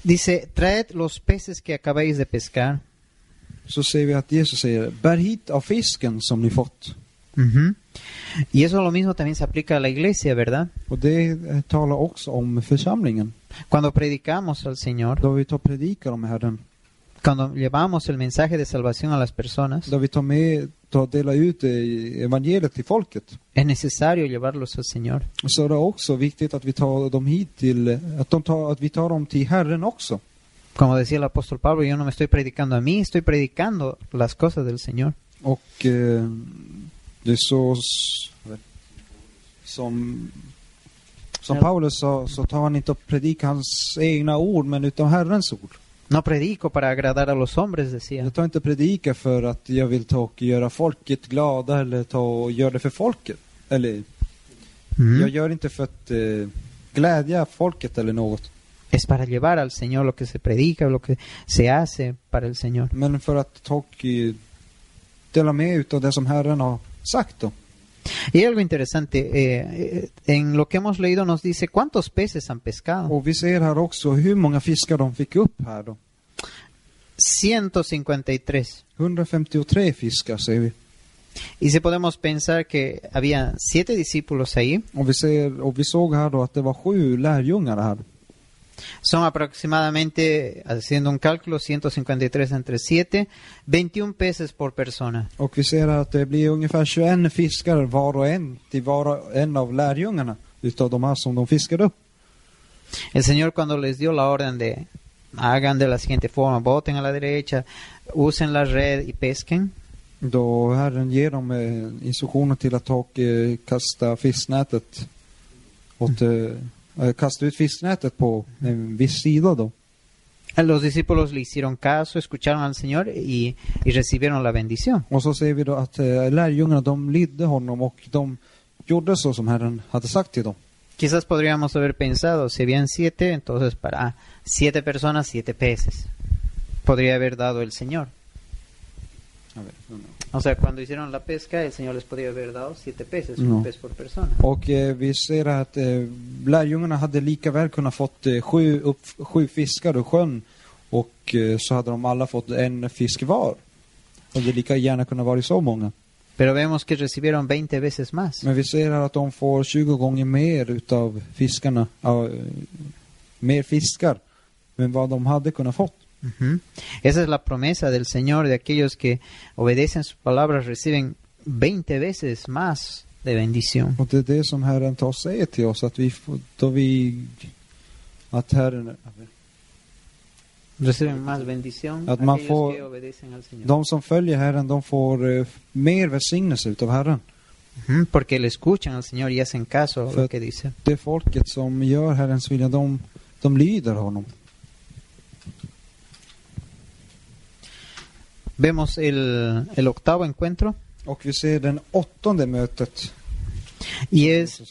dice, traed los peces que acabáis de pescar. Så säger vi att Jesus säger, bär hit av fisken som ni fått. Ujú. Y eso lo mismo también se aplica a la iglesia, ¿verdad? Och det talar också om församlingen. Cuando predicamos al Señor, Då vi tar predikar om Herren. cuando llevamos el mensaje de salvación a las personas, Då vi tar med, tar delar ut evangeliet till folket. es necesario llevarlos al Señor. Så är det också viktigt att vi tar dem hit till, att, de tar, att vi tar dem till Herren också. Como decía el apóstol Pablo, yo no me estoy predicando a mí, estoy predicando las cosas del Señor. Och eh, det är så som, som. Paulus sa, så tar han inte och predikar hans egna ord, men utav Herrens ord. No predico para agradar a los hombres, decía. Jag tar inte predika för att jag vill ta och göra folket glada eller ta och göra det för folket. Eller, Ujú. jag gör inte för att eh, glädja folket eller något. Es para llevar al Señor lo que se predica, lo que se hace para el Señor. Men för att ta och eh, dela med utav det som Herren har då. Y algo interesante, eh, eh, en lo que hemos leído nos dice cuántos peces han pescado. Och vi ser här också hur många fiskar de fick upp här då. 153. 153 fiskar ser vi. Y si podemos pensar que había siete discípulos ahí, Och vi, ser, och vi såg här då att det var sju lärjungar här. Son aproximadamente, haciendo un cálculo, 153 entre 7, 21 peces por persona. Och vi ser att det blir ungefär 21 fiskar var och en till var och en av lärjungarna utav de här som de fiskade upp. El Señor cuando les dio la orden de hagan de la siguiente forma, boten a la derecha, usen la red y pesquen, Då Herren ger dem eh, instruktioner till att ta och eh, kasta fisknätet åt, eh, kasta ut fisknätet på en viss sida då. los discípulos le hicieron caso, escucharon al Señor y, y recibieron la bendición. Och så ser vi då att eh, lärjungarna de lydde honom och de gjorde så som Herren hade sagt till dem. Quizás podríamos haber pensado, si habían siete, entonces para siete personas, siete peces. Podría haber dado el Señor. O sea, cuando hicieron la pesca, el Señor les podría haber dado siete peces, No. un pez por persona. Och eh, vi ser att eh, lärjungarna hade lika väl kunnat fått eh, sju, upp, sju fiskar ur sjön och eh, så hade de alla fått en fisk var. Det lika gärna kunnat vara så många. Pero vemos que recibieron 20 veces más. Men vi ser här att de får 20 gånger mer utav fiskarna, eh, mer fiskar, än vad de hade kunnat fått. Esa es la promesa del Señor de aquellos que obedecen sus palabras reciben 20 veces más de bendición. Och det är det som Herren tar och säger till oss, att vi får, då vi, att Herren, Reciben más bendición Att man får- que obedecen al Señor. de som följer Herren, de får eh, mer välsignelse utav Herren. Porque le escuchan al Señor y hacen caso a lo que dice. Det folket som gör Herrens vilja, de, de lyder honom. Vemos el, el octavo encuentro Och vi ser den åttonde mötet. y es,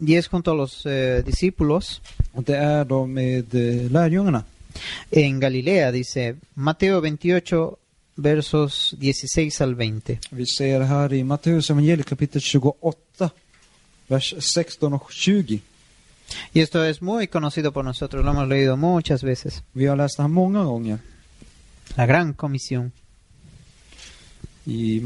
y es junto a los eh, discípulos Och det är då med eh, lärjungarna. en Galilea, dice Mateo 28, versos 16 al 20. Vi ser här i Matteus evangeliet kapitel 28, vers 16 och 20. Y esto es muy conocido por nosotros, lo hemos leído muchas veces. Vi har läst det här många gånger. La gran comisión. I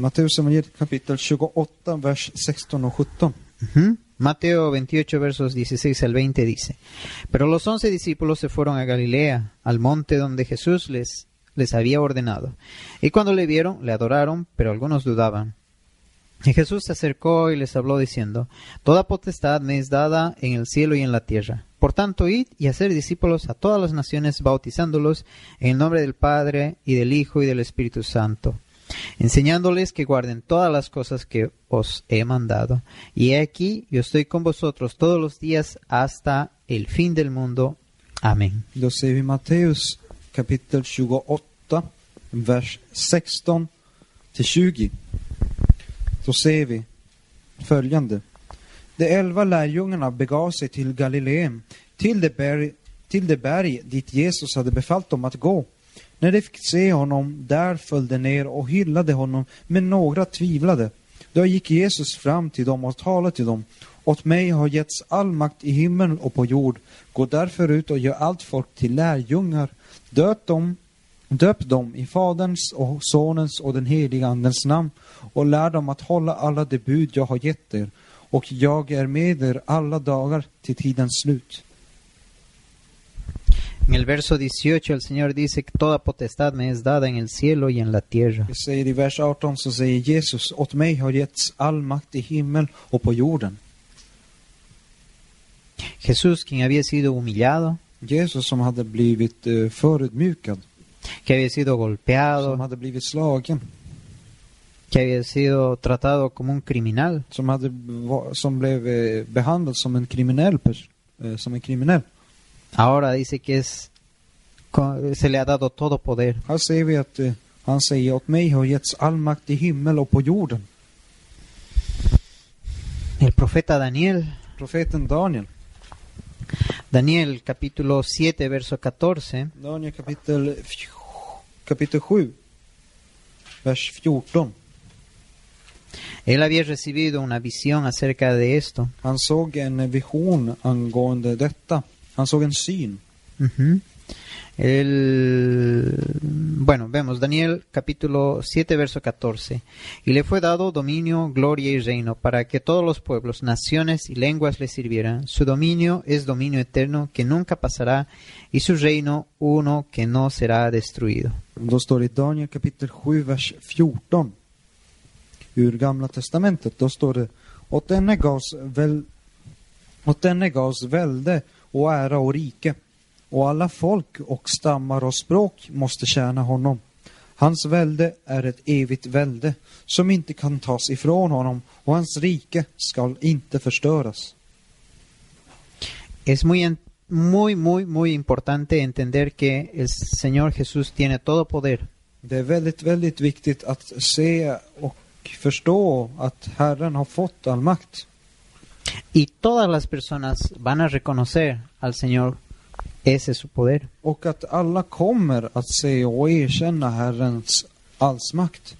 kapitel 28, vers 16 och 17. Ujú. Mateo 28 versos 16 al 20 dice, Pero los once discípulos se fueron a Galilea, al monte donde Jesús les, les había ordenado. Y cuando le vieron, le adoraron, pero algunos dudaban. Y Jesús se acercó y les habló diciendo, Toda potestad me es dada en el cielo y en la tierra. Por tanto, id y hacer discípulos a todas las naciones, bautizándolos en el nombre del Padre y del Hijo y del Espíritu Santo, enseñándoles que guarden todas las cosas que os he mandado. Y he aquí, yo estoy con vosotros todos los días hasta el fin del mundo. Amén. Då ser vi Matteus kapitel 28, vers 16 till 20. Så ser vi följande. De elva lärjungarna begav sig till Galileen, till det, berg, till det berg dit Jesus hade befallt dem att gå. När de fick se honom där föll de ner och hyllade honom, men några tvivlade. Då gick Jesus fram till dem och talade till dem. Åt mig har getts all makt i himmel och på jord. Gå därför ut och gör allt folk till lärjungar. Döp dem, döp dem i Faderns och Sonens och den helige Andens namn och lär dem att hålla alla de bud jag har gett er. Och jag är med er alla dagar till tidens slut. En el verso 18 el Señor dice que toda potestad me es dada en el cielo y en la tierra. Det säger i vers 18 så säger Jesus, åt mig har getts all makt i himmel och på jorden. Jesús, quien había sido humillado, Jesus som hade blivit förödmjukad, que había sido som golpeado, hade blivit slagen, que había sido tratado como un criminal, som, hade, va- som blev eh, behandlad som en kriminell pers- eh, som en kriminell. Ahora dice que es se le ha dado todo poder. Här ser vi att eh, han säger åt mig har getts all makt i himmel och på jorden. El profeta Daniel, Profeten Daniel, Daniel capítulo 7 verso 14, Daniel kapitel, kapitel 7, vers 14. él había recibido una visión acerca de esto. Han såg en vision angående detta. Han såg en syn. Ujú. El, bueno, vemos Daniel capítulo 7, verso 14. Y le fue dado dominio, gloria y reino para que todos los pueblos, naciones y lenguas le sirvieran. Su dominio es dominio eterno que nunca pasará y su reino uno que no será destruido. Då står det i Daniel kapitel 7, vers 14 ur Gamla Testamentet. Då står det åt denne gavs, väl, åt denne gavs välde och ära och rike och alla folk och stammar och språk måste tjäna honom. Hans välde är ett evigt välde som inte kan tas ifrån honom och hans rike skall inte förstöras. Es muy, muy, muy, muy importante entender que el Señor Jesús tiene todo poder. Det är väldigt, väldigt viktigt att se och förstå att Herren har fått all makt. Y todas las personas van a reconocer al Señor. Ese es su poder. Och att alla kommer att se och erkänna Herrens allsmakt.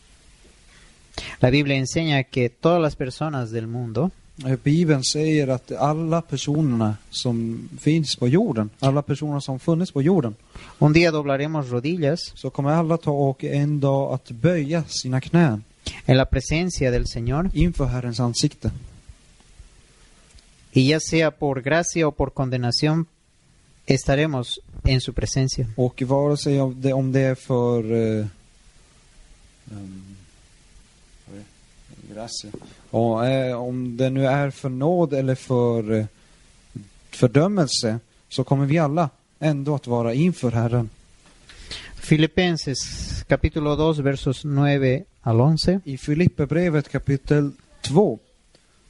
La Biblia enseña que todas las personas del mundo Eh, Bibeln säger att alla personerna som finns på jorden, alla personer som funnits på jorden, un día doblaremos rodillas så kommer alla ta och en dag att böja sina knän en la presencia del Señor inför Herrens ansikte. Y ya sea por gracia o por condenación estaremos en su presencia. Och vare sig om det, om det är för... Eh, um? Gracia. Och, eh, om det nu är för nåd eller för eh, fördömelse så kommer vi alla ändå att vara inför Herren. Filipenses capítulo 2 versos 9 al 11. I Filipperbrevet kapitel 2,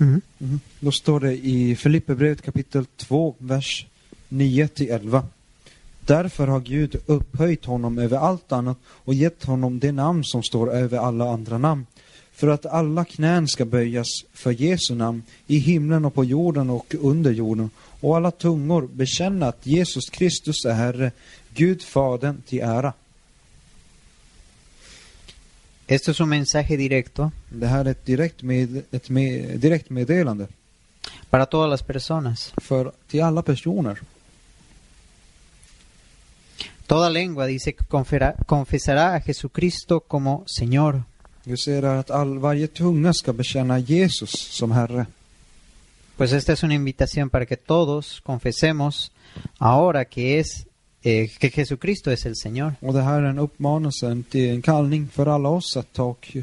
Mm. Mm. Då står det i Filipperbrevet kapitel 2, vers 9 till 11. Därför har Gud upphöjt honom över allt annat och gett honom det namn som står över alla andra namn. För att alla knän ska böjas för Jesu namn i himlen och på jorden och under jorden och alla tungor bekänna att Jesus Kristus är Herre, Gud Fadern till ära. Esto es un mensaje directo Det här är ett direkt, med, ett med, direkt meddelande para todas las personas. för, till alla personer. Toda lengua dice que confera- confesará a Jesucristo como Señor. Vi ser här att all, varje tunga ska bekänna Jesus som Herre. Pues esta es una invitación para que todos confesemos ahora que es que Jesucristo es el Señor. Och det här är en uppmanelse, en, kallning för alla oss att ta och,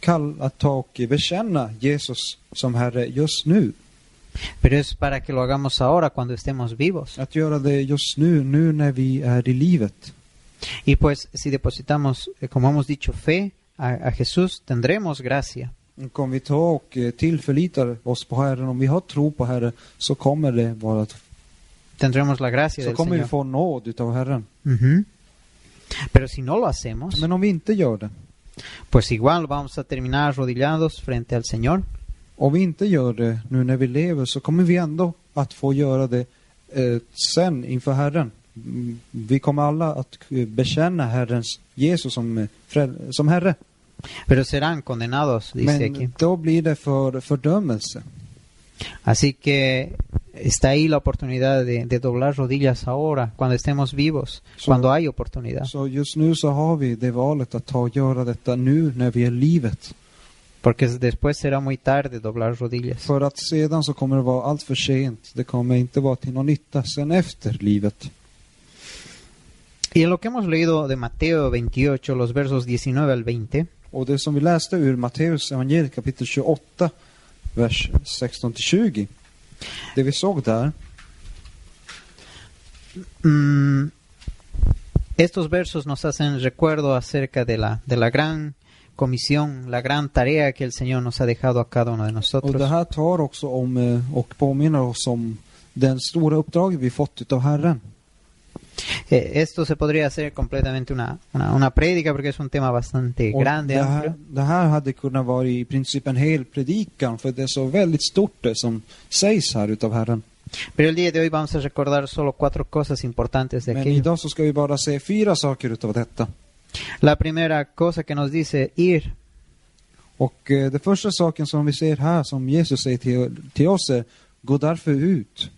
kall, att ta och bekänna Jesus som Herre just nu. Pero es para que lo hagamos ahora cuando estemos vivos. Att göra det just nu, nu när vi är i livet. Y pues si depositamos, eh, como hemos dicho, fe a, a Jesús, tendremos gracia. Om vi tar och eh, tillförlitar oss på Herren, om vi har tro på Herren, så kommer det vara, Tendremos la gracia så del kommer vi Señor. få nåd utav Herren. Ujú. Pero si no lo hacemos, Men om vi inte gör det, pues igual vamos a terminar arrodillados frente al Señor. om vi inte gör det nu när vi lever, så kommer vi ändå att få göra det eh, sen inför Herren. Mm, Vi kommer alla att eh, bekänna Herrens Jesus som, eh, fräl- som Herre. Pero serán condenados, dice aquí. Men då blir det för fördömelse. Así que está ahí la oportunidad de, de doblar rodillas ahora, cuando estemos vivos, Så- cuando hay oportunidad. Så just nu så har vi det valet att ta och göra detta nu när vi är livet. Porque después será muy tarde doblar rodillas. För att sedan så kommer det vara allt för sent. Det kommer inte vara till någon nytta sen efter livet. Y en lo que hemos leído de Mateo 28, los versos 19 al 20, Och det som vi läste ur Matteus evangeliet kapitel 28, vers 16-20. Det vi såg där, mm, estos versos nos hacen recuerdo acerca de la, de la gran comisión, la gran tarea que el Señor nos ha dejado a cada uno de och nosotros. det här tar också om och påminner oss om den stora uppdraget vi fått utav Herren. Eh, esto se podría hacer completamente una, una, una prédica porque es un tema bastante Och grande, det, här, det här hade kunnat vara i princip en hel predikan för det är så väldigt stort det som sägs här utav Herren. Pero el día de hoy vamos a recordar solo cuatro cosas importantes de Men aquello. idag så ska vi bara se fyra saker utav detta. La primera cosa que nos dice ir, Och eh, det första saken som vi ser här som Jesus säger till, till oss är Gå därför ut.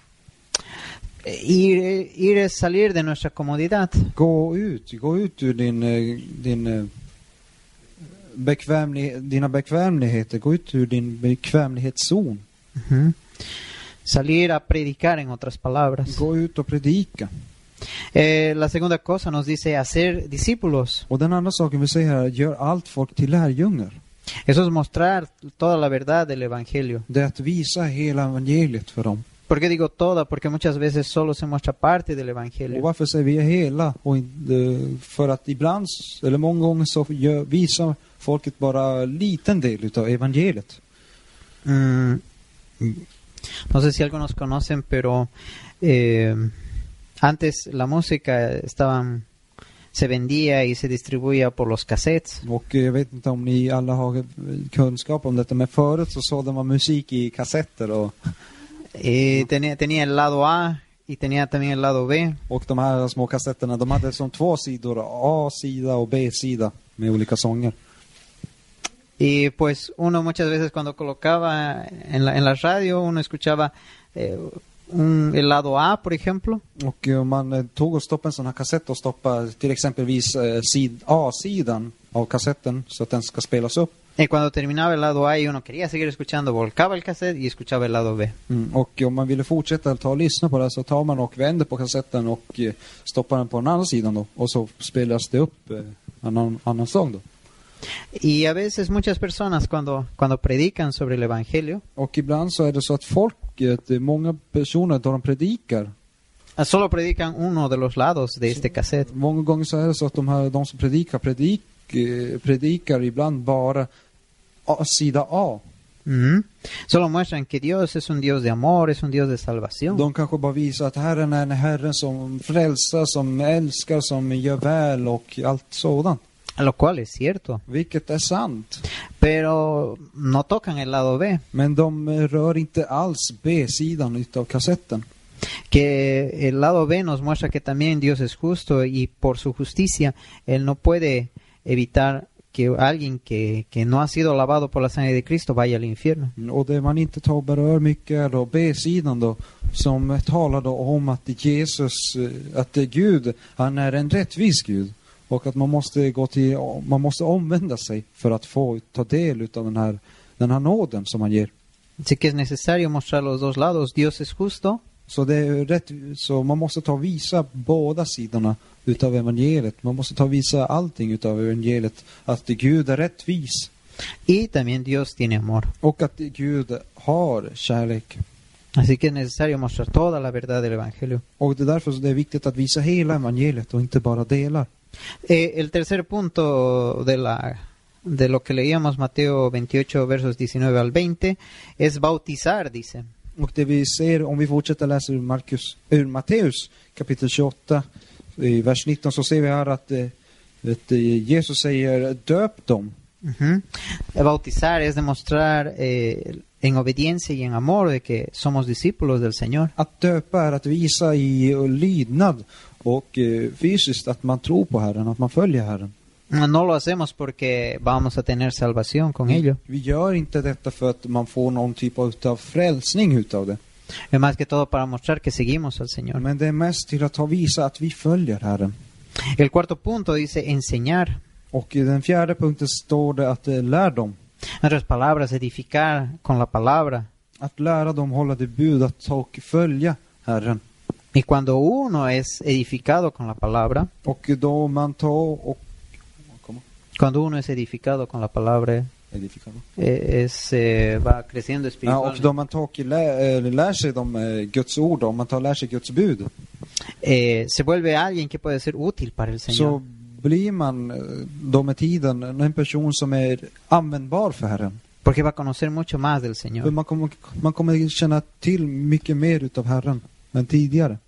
Eh, ir, ir salir de nuestra comodidad. Gå ut. Gå ut ur din, eh, din eh, bekvämlighet, dina bekvämligheter. Gå ut ur din bekvämlighetszon. Ujú. Salir a predicar, en otras palabras. Gå ut och predika. Eh, la segunda cosa nos dice hacer discípulos. Och den andra saken vi säger här är gör allt folk till lärjungar. Eso es mostrar toda la verdad del Evangelio. Det är att visa hela evangeliet för dem. ¿Por qué digo toda? Porque muchas veces solo se muestra parte del Evangelio. varför säger vi hela? Och inte, för att ibland, eller många gånger så gör, visar folket bara en liten del utav evangeliet. Mm, no sé si algunos conocen, pero eh, antes la música estaban se vendía y se distribuía por los cassettes. Och jag vet inte om ni alla har kunskap om detta, men förut så sålde man musik i kassetter och, Y tenía, tenía el lado A y tenía también el lado B. och de här små kassetterna, de hade som två sidor, A-sida och B-sida med olika sånger. Y pues uno muchas veces cuando colocaba en la, en la radio, uno escuchaba eh, un, el lado A, por ejemplo, Och eh, man eh, tog och stoppade en sån här kassett och stoppade till exempelvis eh, sid, A-sidan av kassetten så att den ska spelas upp. Y cuando terminaba el lado A y uno quería seguir escuchando, volcaba el cassette y escuchaba el lado B. Mm. Och om man ville fortsätta ta och lyssna på det så tar man och vänder på kassetten och eh, stoppar den på den andra sidan då. Och så spelas det upp eh, annan, annan sång då. Y a veces muchas personas cuando, cuando predican sobre el Evangelio, Och ibland så är det så att folket, eh, många personer då de predikar, ah, solo predican uno de los lados de este cassette. många gånger så är det så att de, här, de som predikar, predik, eh, predikar ibland bara A, sida A. Mm. Solo muestran que Dios es un Dios de amor, es un Dios de salvación. De kanske bara visar att Herren är en Herre som frälsar, som älskar, som gör väl och allt sådant. Lo cual es cierto. Vilket är sant. Pero no tocan el lado B, Men de rör inte alls B-sidan utav kassetten. que el lado B nos muestra que también Dios es justo y por su justicia Él no puede evitar que alguien que, que no ha sido lavado por la sangre de Cristo vaya al infierno. Och det man inte tar berör mycket är då B-sidan då, som om att Jesus, eh, att Gud, han är en rättvis Gud. Och att man måste gå till, man måste omvända sig för att få ta del utav den här, den här nåden som han ger. Así que es necesario mostrar los dos lados. Dios es justo Så det är rätt, så man måste ta och visa båda sidorna utav evangeliet. Man måste ta och visa allting utav evangeliet. Att Gud är rättvis. y también Dios tiene amor. Och att Gud har kärlek. Así que es necesario mostrar toda la verdad del Evangelio. Och det är därför det är viktigt att visa hela evangeliet och inte bara delar. Eh, el tercer punto de, la, de lo que leíamos, Mateo 28, versos 19 al 20, es bautizar, dice. Och det vi ser, om vi fortsätter läsa ur, Markus, ur Matteus kapitel 28, i vers 19, så ser vi här att, eh, eh, Jesus säger döp dem. Ujú. Bautizar es demostrar eh, en obediencia y en amor de que somos discípulos del Señor. Att döpa är att visa i lydnad och eh, fysiskt att man tror på Herren, att man följer Herren. No lo hacemos porque vamos a tener salvación con ello. Vi gör inte detta för att man får någon typ av frälsning utav det. Es más que todo para mostrar que seguimos al Señor. Men det är mest till att visa att vi följer Herren. El cuarto punto dice enseñar. Och i den fjärde punkten står det att eh, lär dem. En otras palabras, edificar con la palabra. Att lära dem hålla det bud, att och följa Herren. Y cuando uno es edificado con la palabra, Och då man tar och... Cuando uno es edificado con la palabra, eh, es, eh, va creciendo Ja, och espiritualmente. då man tar och lär, eh, lär sig de, eh, Guds ord, om man tar och lär sig Guds bud, Eh, se vuelve alguien que puede ser útil para el så Señor. blir man då med tiden en person som är användbar för Herren. Porque va a conocer mucho más del För Señor. man kommer, man kommer känna till mycket mer utav Herren än tidigare.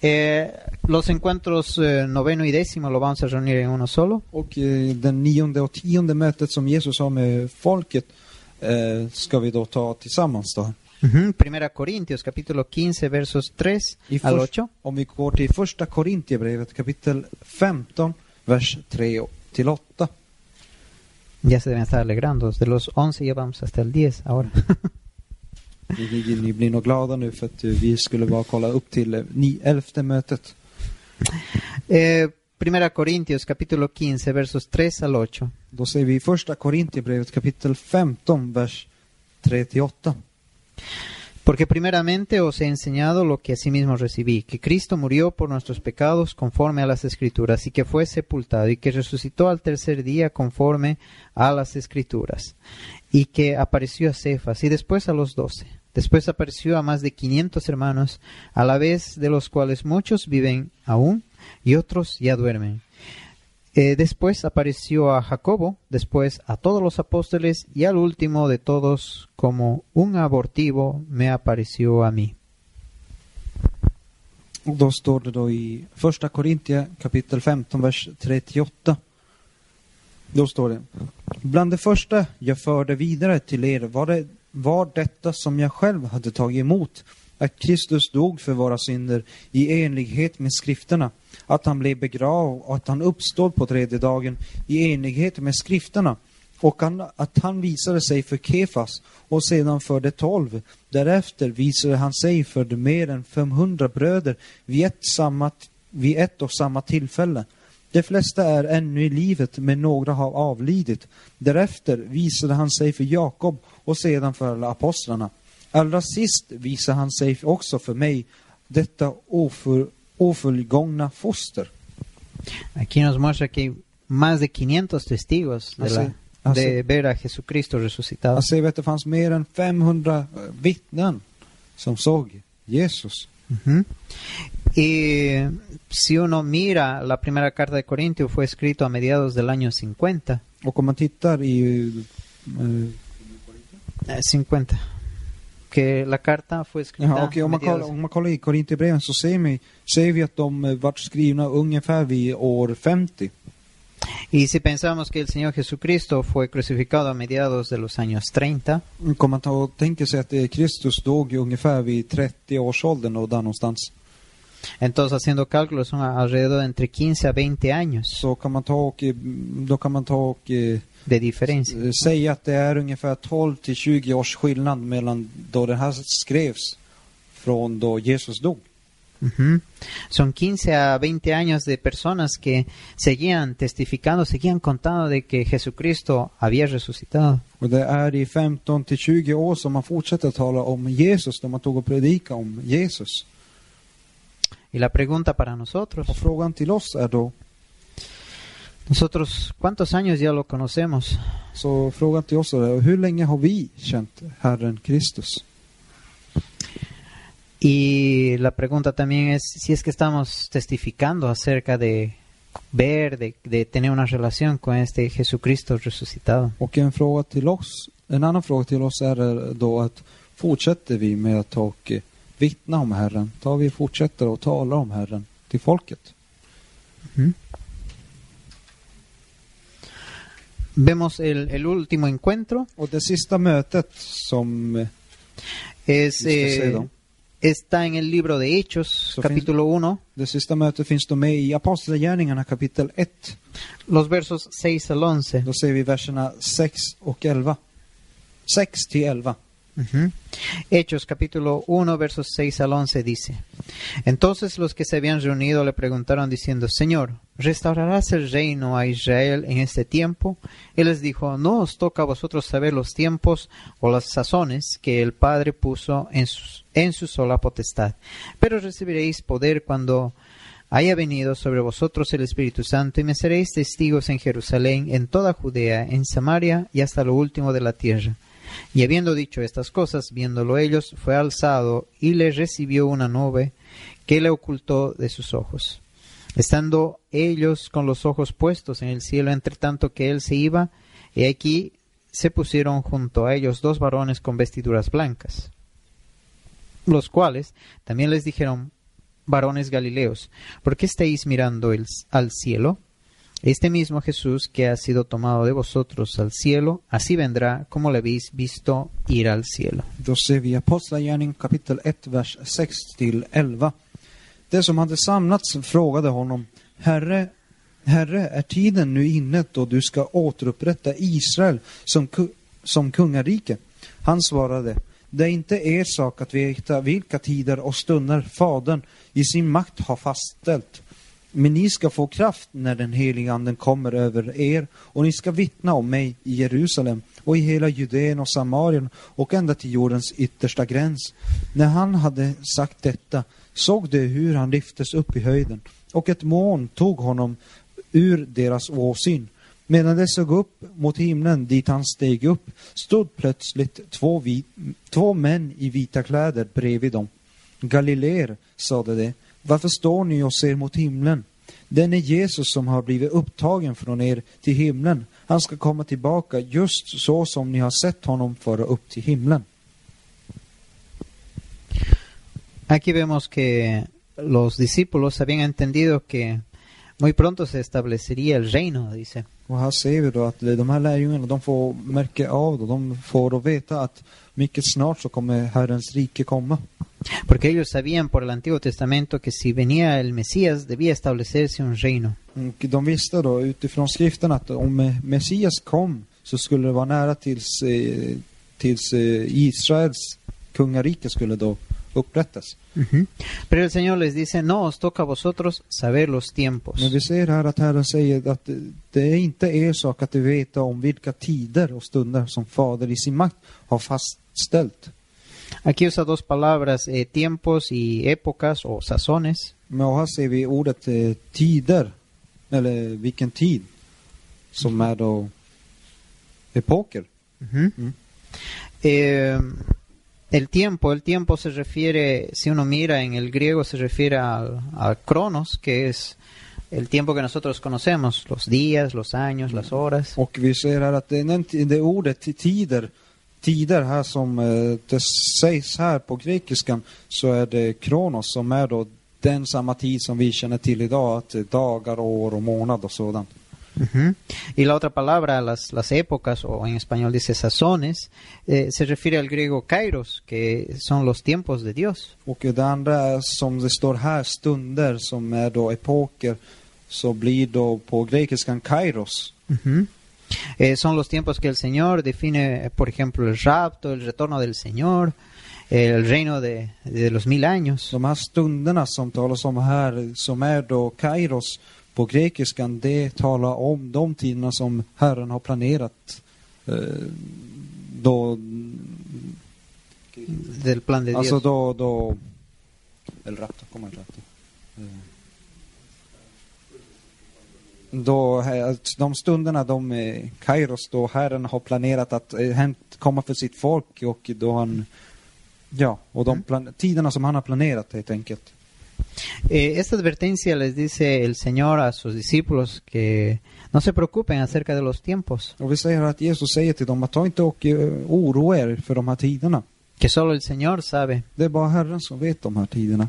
Eh, los encuentros eh, noveno y décimo lo vamos a reunir en uno solo. Och eh, den nionde och tionde mötet som Jesus har med folket eh, ska vi då ta tillsammans då. Primera Corintios capítulo 15 versos 3 I al först- 8. Om vi går till första Korintierbrevet kapitel 15, vers 3 till 8. Ya se deben estar alegrando. De los 11 ya vamos hasta el 10 ahora. Ni, blir nog glada nu för att eh, vi skulle bara kolla upp till eh, ni, elfte mötet. Eh, Primera Corintios capítulo 15 versos 3 al 8. Då ser vi första Korintierbrevet kapitel 15, vers 3 till 8. Porque primeramente os he enseñado lo que asimismo recibí, que Cristo murió por nuestros pecados conforme a las Escrituras, y que fue sepultado, y que resucitó al tercer día conforme a las Escrituras, y que apareció a Cefas, y después a los doce. Después apareció a más de quinientos hermanos, a la vez de los cuales muchos viven aún, y otros ya duermen. Eh, después apareció a Jacobo, después a todos los apóstoles y al último de todos, como un abortivo, me apareció a mí. Och då står det då i första Korintia kapitel 15, vers 38. Då står det. Bland det första jag förde vidare till er var, det, var detta som jag själv hade tagit emot. Att Kristus dog för våra synder i enlighet med skrifterna. Att han blev begravd och att han uppstod på tredje dagen i enlighet med skrifterna. Och han, att han visade sig för Kefas och sedan för de tolv. Därefter visade han sig för de mer än 500 bröder vid ett, samma, vid ett och samma tillfälle. De flesta är ännu i livet, men några har avlidit. Därefter visade han sig för Jakob och sedan för alla apostlarna. Allra sist visade han sig också för mig, detta ofullgångna foster. Aquí nos muestra que hay más de 500 testigos de, la- de ver a Jesucristo resucitado. Jag ser att det fanns mer än 500 vittnen som såg Jesus. Ujú. Y si uno mira, la primera carta de Corintio fue escrito a mediados del año 50. Och om man tittar i... Eh, Eh, 50. Que la carta fue escrita Jaha, okej, om, a man kollar, om man kollar i Korinthierbreven så ser vi, vi att de eh, vart skrivna ungefär vid år 50. Y si pensamos que el Señor Jesucristo fue crucificado a mediados de los años 30, Kommer man ta och tänka sig att eh, Kristus dog ju ungefär vid 30-årsåldern och där någonstans. entonces haciendo cálculos son alrededor de entre 15 a 20 años Så kan man ta och, då kan man ta och eh, de diferencia. eh, säga att det är ungefär 12 till 20 års skillnad mellan då det här skrevs från då Jesus dog. Ujú. Son 15 a 20 años de personas que seguían testificando, seguían contando de que Jesucristo había resucitado. Och det är i 15 till 20 år som man fortsätter tala om Jesus, där man tog och predika om Jesus. Y la pregunta para nosotros, Och frågan till oss är då, nosotros, ¿cuántos años ya lo conocemos? så frågan till oss är hur länge har vi känt Herren Kristus? Y la pregunta también es si es que estamos testificando acerca de ver, de, de tener una relación con este Jesucristo resucitado. Och en fråga till oss, en annan fråga till oss är då att fortsätter vi med att ta och eh, vittna om Herren? Tar vi och fortsätter och talar om Herren till folket? Ujú. Vemos el, el último encuentro, Och det sista mötet som eh, es, eh, está en el libro de Hechos, Så capítulo 1, det sista mötet finns då med i Apostlagärningarna kapitel 1. los versos 6 al 11. Då ser vi verserna 6 och 11. 6 till 11. Hechos capítulo 1 versos 6 al 11 dice, Entonces los que se habían reunido le preguntaron diciendo, Señor, ¿restaurarás el reino a Israel en este tiempo? Él les dijo, No os toca a vosotros saber los tiempos o las sazones que el Padre puso en su, en su sola potestad, pero recibiréis poder cuando haya venido sobre vosotros el Espíritu Santo y me seréis testigos en Jerusalén, en toda Judea, en Samaria y hasta lo último de la tierra. Y habiendo dicho estas cosas, viéndolo ellos, fue alzado y le recibió una nube que le ocultó de sus ojos. Estando ellos con los ojos puestos en el cielo, entre tanto que él se iba, y aquí se pusieron junto a ellos dos varones con vestiduras blancas, los cuales también les dijeron, varones galileos, ¿por qué estáis mirando al cielo? Este mismo Jesús que ha sido tomado de vosotros al cielo, así vendrá como le habéis visto ir al cielo. Då ser vi Apostlagärningarna kapitel 1, vers 6 till 11. Det som hade samlats frågade honom, Herre, Herre, är tiden nu inne då du ska återupprätta Israel som, ku- som kungarike? Han svarade, det är inte er sak att veta vilka tider och stunder Fadern i sin makt har fastställt. Men ni ska få kraft när den heliga anden kommer över er och ni ska vittna om mig i Jerusalem och i hela Judeen och Samarien och ända till jordens yttersta gräns. När han hade sagt detta såg de hur han lyftes upp i höjden och ett moln tog honom ur deras åsyn. Medan de såg upp mot himlen dit han steg upp stod plötsligt två, två män i vita kläder bredvid dem. Galileer, sade de, varför står ni och ser mot himlen? Den är Jesus som har blivit upptagen från er till himlen. Han ska komma tillbaka just så som ni har sett honom föra upp till himlen. Aquí vemos que los discípulos habían entendido que muy pronto se establecería el reino, dice. Och här ser vi då att de här lärjungarna, de får märka av då, de får då veta att mycket snart så kommer Herrens rike komma. Porque ellos sabían por el Antiguo Testamento que si venía el Mesías debía establecerse un reino. De visste då utifrån skriften att om Messias kom så skulle det vara nära tills, eh, tills eh, Israels kungarike skulle då upprättas. Ujú. Pero el Señor les dice, no os toca a vosotros saber los tiempos. Men vi ser här att Herren säger att det- det är inte er sak att veta om vilka tider och stunder som Fader i sin makt har fastställt. Aquí usa dos palabras, eh, tiempos y épocas o sazones. Men här ser vi ordet eh, tider, eller vilken tid, som är då epoker. Ujú. Mm. Eh, el tiempo, el tiempo se refiere, si uno mira en el griego, se refiere al, al cronos, que es el tiempo que nosotros conocemos, los días, los años, las horas. Och vi ser här att det, är den- det ordet till tider tider här som eh, det sägs här på grekiskan så är det kronos som är då den samma tid som vi känner till idag, att dagar, år och månad och sådant. Ujú. Y la otra palabra, las, las épocas, o en español dice sazones, eh, se refiere al griego kairos, que son los tiempos de Dios. Och det andra som det står här, stunder som är då epoker, så blir då på grekiskan kairos. Ujú. Eh, son los tiempos que el Señor define, eh, por ejemplo, el rapto, el retorno del Señor, eh, el reino de, de los mil años. De här stunderna som talas om här, som är då kairos på grekiskan, det talar om de tiderna som Herren har planerat. Eh, då, del plan de alltså Dios. då, då, el rapto, ¿cómo el rapto? Eh, Då, eh, de stunderna, de eh, kairos, då Herren har planerat att eh, hämt, komma för sitt folk och då han, ja, och de Mm. plan, tiderna som han har planerat helt enkelt. Eh, esta advertencia les dice el Señor a sus discípulos que no se preocupen acerca de los tiempos, Och vi säger att Jesus säger till dem att ta inte och eh, oroa er för de här tiderna. que solo el Señor sabe, Det är bara Herren som vet de här tiderna.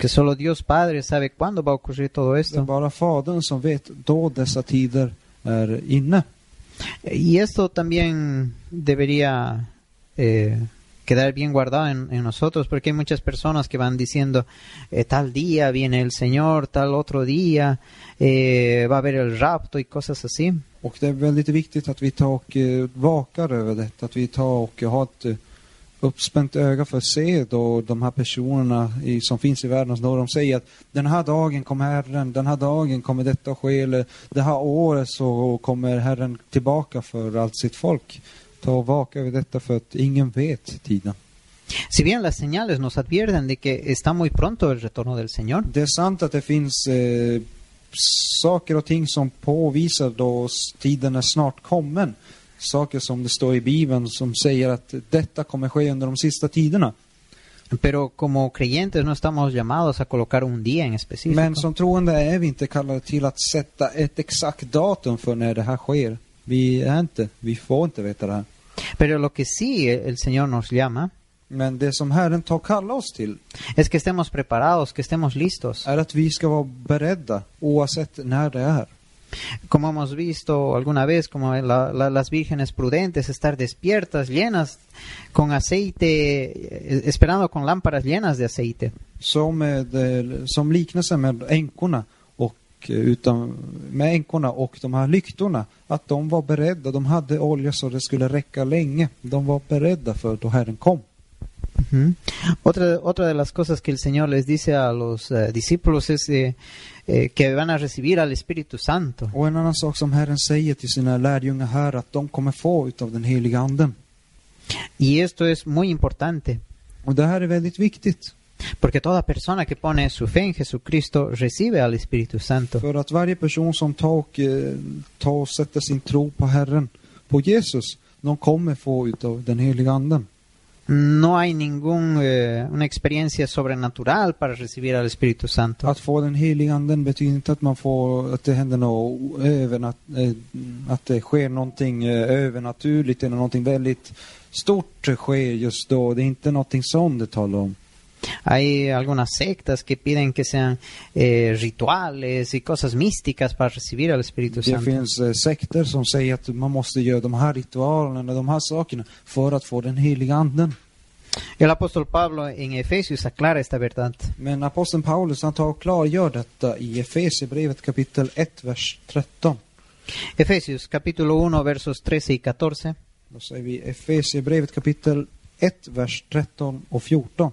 Que solo Dios Padre sabe cuándo va a ocurrir todo esto. bara Fadern som vet då dessa tider är inne. Y esto también debería eh, quedar bien guardado en, en nosotros, porque hay muchas personas que van diciendo, eh, tal día viene el Señor, tal otro día eh, va a haber el rapto y cosas así. Och det är väldigt viktigt att vi tar och eh, vakar över detta. Att vi tar och har ett eh, uppspänt öga för att se då de här personerna i, som finns i världen. Då de säger att den här dagen kommer Herren, den här dagen kommer detta att ske. Eller det här året så kommer Herren tillbaka för allt sitt folk. Ta och vaka över detta för att ingen vet tiden. Si bien las señales nos advierten de que está muy pronto el retorno del Señor, Det är sant att det finns eh, saker och ting som påvisar då tiden är snart kommen. Saker som det står i Bibeln som säger att detta kommer ske under de sista tiderna. pero como creyentes no estamos llamados a colocar un día en específico. Men som troende är vi inte kallade till att sätta ett exakt datum för när det här sker. Vi är inte, vi får inte veta det här. Pero lo que sí el Señor nos llama Men det som Herren tar kalla oss till es que estemos preparados, que estemos listos. är att vi ska vara beredda oavsett när det är. Como hemos visto alguna vez, como la- la- las vírgenes prudentes, estar despiertas, llenas con aceite, eh, esperando con lámparas llenas de aceite. Som, med, eh, som med änkorna och eh, utan, med änkorna och de här lyktorna. Att de var beredda, de hade olja så det skulle räcka länge. De var beredda för då Herren kom. Ujú. otra, otra de las cosas que el Señor les dice a los eh, discípulos es eh, eh, que van a recibir al Espíritu Santo. Och en annan sak som Herren säger till sina lärjungar här att de kommer få utav den heliga anden. Y esto es muy importante, Och det här är väldigt viktigt. porque toda persona que pone su fe en Jesucristo recibe al Espíritu Santo. För att varje person som tar och, eh, tar och sätter sin tro på Herren, på Jesus, de kommer få utav den heliga anden. No hay ninguna eh, una experiencia sobrenatural para recibir al Espíritu Santo. Att få den heliga anden betyder inte att man får, att det händer något övernat, eh, att det sker någonting eh, övernaturligt eller någonting väldigt stort sker just då. Det är inte någonting sånt det talar om. Hay algunas sectas que piden que sean eh, rituales y cosas místicas para recibir al Espíritu Det Santo. finns eh, sekter som säger att man måste göra de här ritualerna, de här sakerna för att få den heliga anden. El apóstol Pablo en Efesios aclara esta verdad. Men aposteln Paulus han tar och klargör detta i Efesierbrevet kapitel 1, vers 13. Efesios capítulo 1 versos 13 y 14. Då säger vi Efesierbrevet kapitel 1, vers 13 och 14.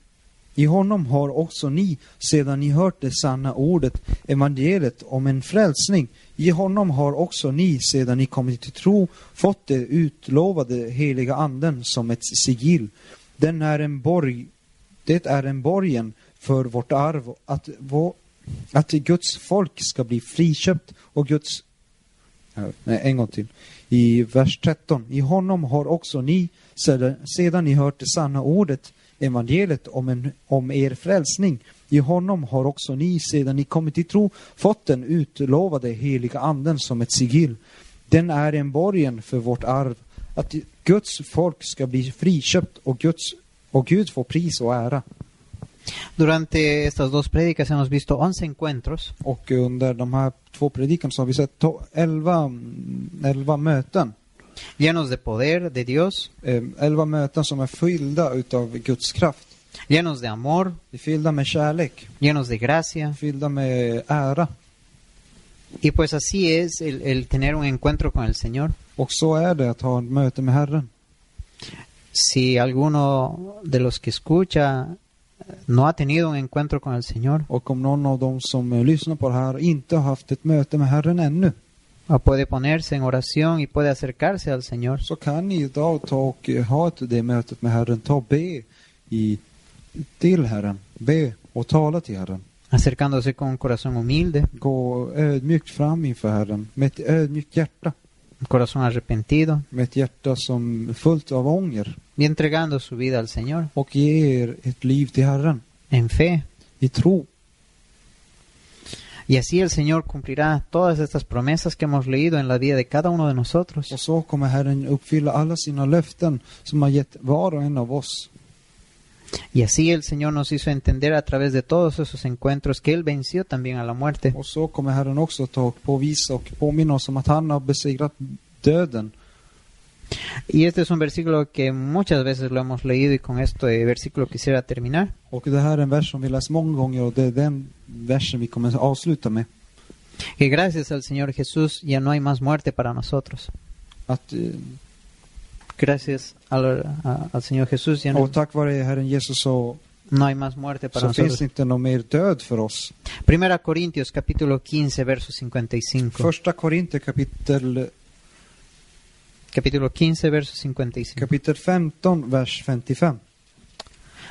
i honom har också ni, sedan ni hört det sanna ordet, evangeliet om en frälsning, i honom har också ni, sedan ni kommit till tro, fått det utlovade heliga anden som ett sigill. Den är en borg, det är en borgen för vårt arv, att, vår, att Guds folk ska bli friköpt och Guds... Nej, en gång till. I vers 13. I honom har också ni, sedan, sedan ni hört det sanna ordet, evangeliet om, en, om er frälsning, i honom har också ni, sedan ni kommit till tro, fått den utlovade heliga anden som ett sigill. Den är en borgen för vårt arv, att Guds folk ska bli friköpt och, Guds, och Gud får pris och ära. Durante estas dos prédicas hemos visto 11 encuentros Och under de här två predikan så har vi sett to- elva, mm, elva möten. Llenos de poder de Dios, Eh, elva möten som är fyllda utav Guds kraft. llenos de amor, fyllda med kärlek, llenos de gracia. fyllda med ära. Y pues así es el, el tener un encuentro con el Señor. Och så är det att ha ett möte med Herren. Si alguno de los que escucha eh, no ha tenido un encuentro con el Señor, Och om någon av dem som eh, lyssnar på det här inte har haft ett möte med Herren ännu, puede ponerse en oración y puede acercarse al Señor, så kan ni idag ta och eh, ha ett, det mötet med Herren. Ta och be i, till Herren. Be och tala till Herren. acercándose con un corazón humilde, Gå ödmjukt fram inför Herren med ett ödmjukt hjärta. un corazón arrepentido, Med ett hjärta som fullt av ånger. y entregando su vida al Señor Och ge er ett liv till Herren. en fe. I tro. Y así el Señor cumplirá todas estas promesas que hemos leído en la vida de cada uno de nosotros. Och så kommer Herren uppfylla alla sina löften som har gett var och en av oss. Y así el Señor nos hizo entender a través de todos esos encuentros que Él venció también a la muerte. Och så kommer Herren också ta och påvisa och påminna oss om att han har besegrat döden. Y este es un versículo que muchas veces lo hemos leído y con este versículo quisiera terminar. Och det här är en vers som vi läst många gånger och det är den versen vi kommer att avsluta med. Que gracias al Señor Jesús ya no hay más muerte para nosotros. Att, eh, Gracias al, a- al Señor Jesús ya no, och tack vare Herren Jesus så, no hay más muerte para så finns inte någon mer död för oss. Primera Corintios capítulo 15 verso 55. Första Korinter kapitel, Capítulo 15 verso 55. kapitel 15, vers 55.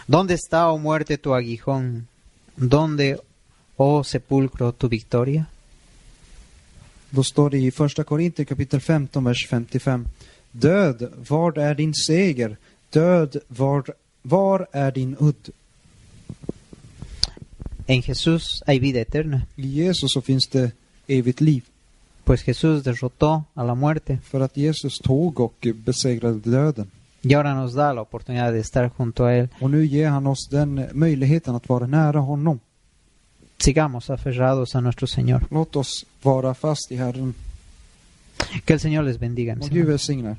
¿Dónde está, oh muerte, tu aguijón? ¿Dónde, oh sepulcro, tu victoria? Då står det i första Korinter kapitel 15, vers 55. Död, var är din seger? Död, var, var är din udd? En Jesús hay vida eterna, I Jesus så finns det evigt liv. Pues Jesús derrotó a la muerte För att Jesus tog och besegrade döden. y ahora nos da la oportunidad de estar junto a Él. Och nu ger han oss den möjligheten att vara nära honom. Sigamos aferrados a nuestro Señor. Låt oss vara fast i Herren. Que el Señor les bendiga. Gud hermanos.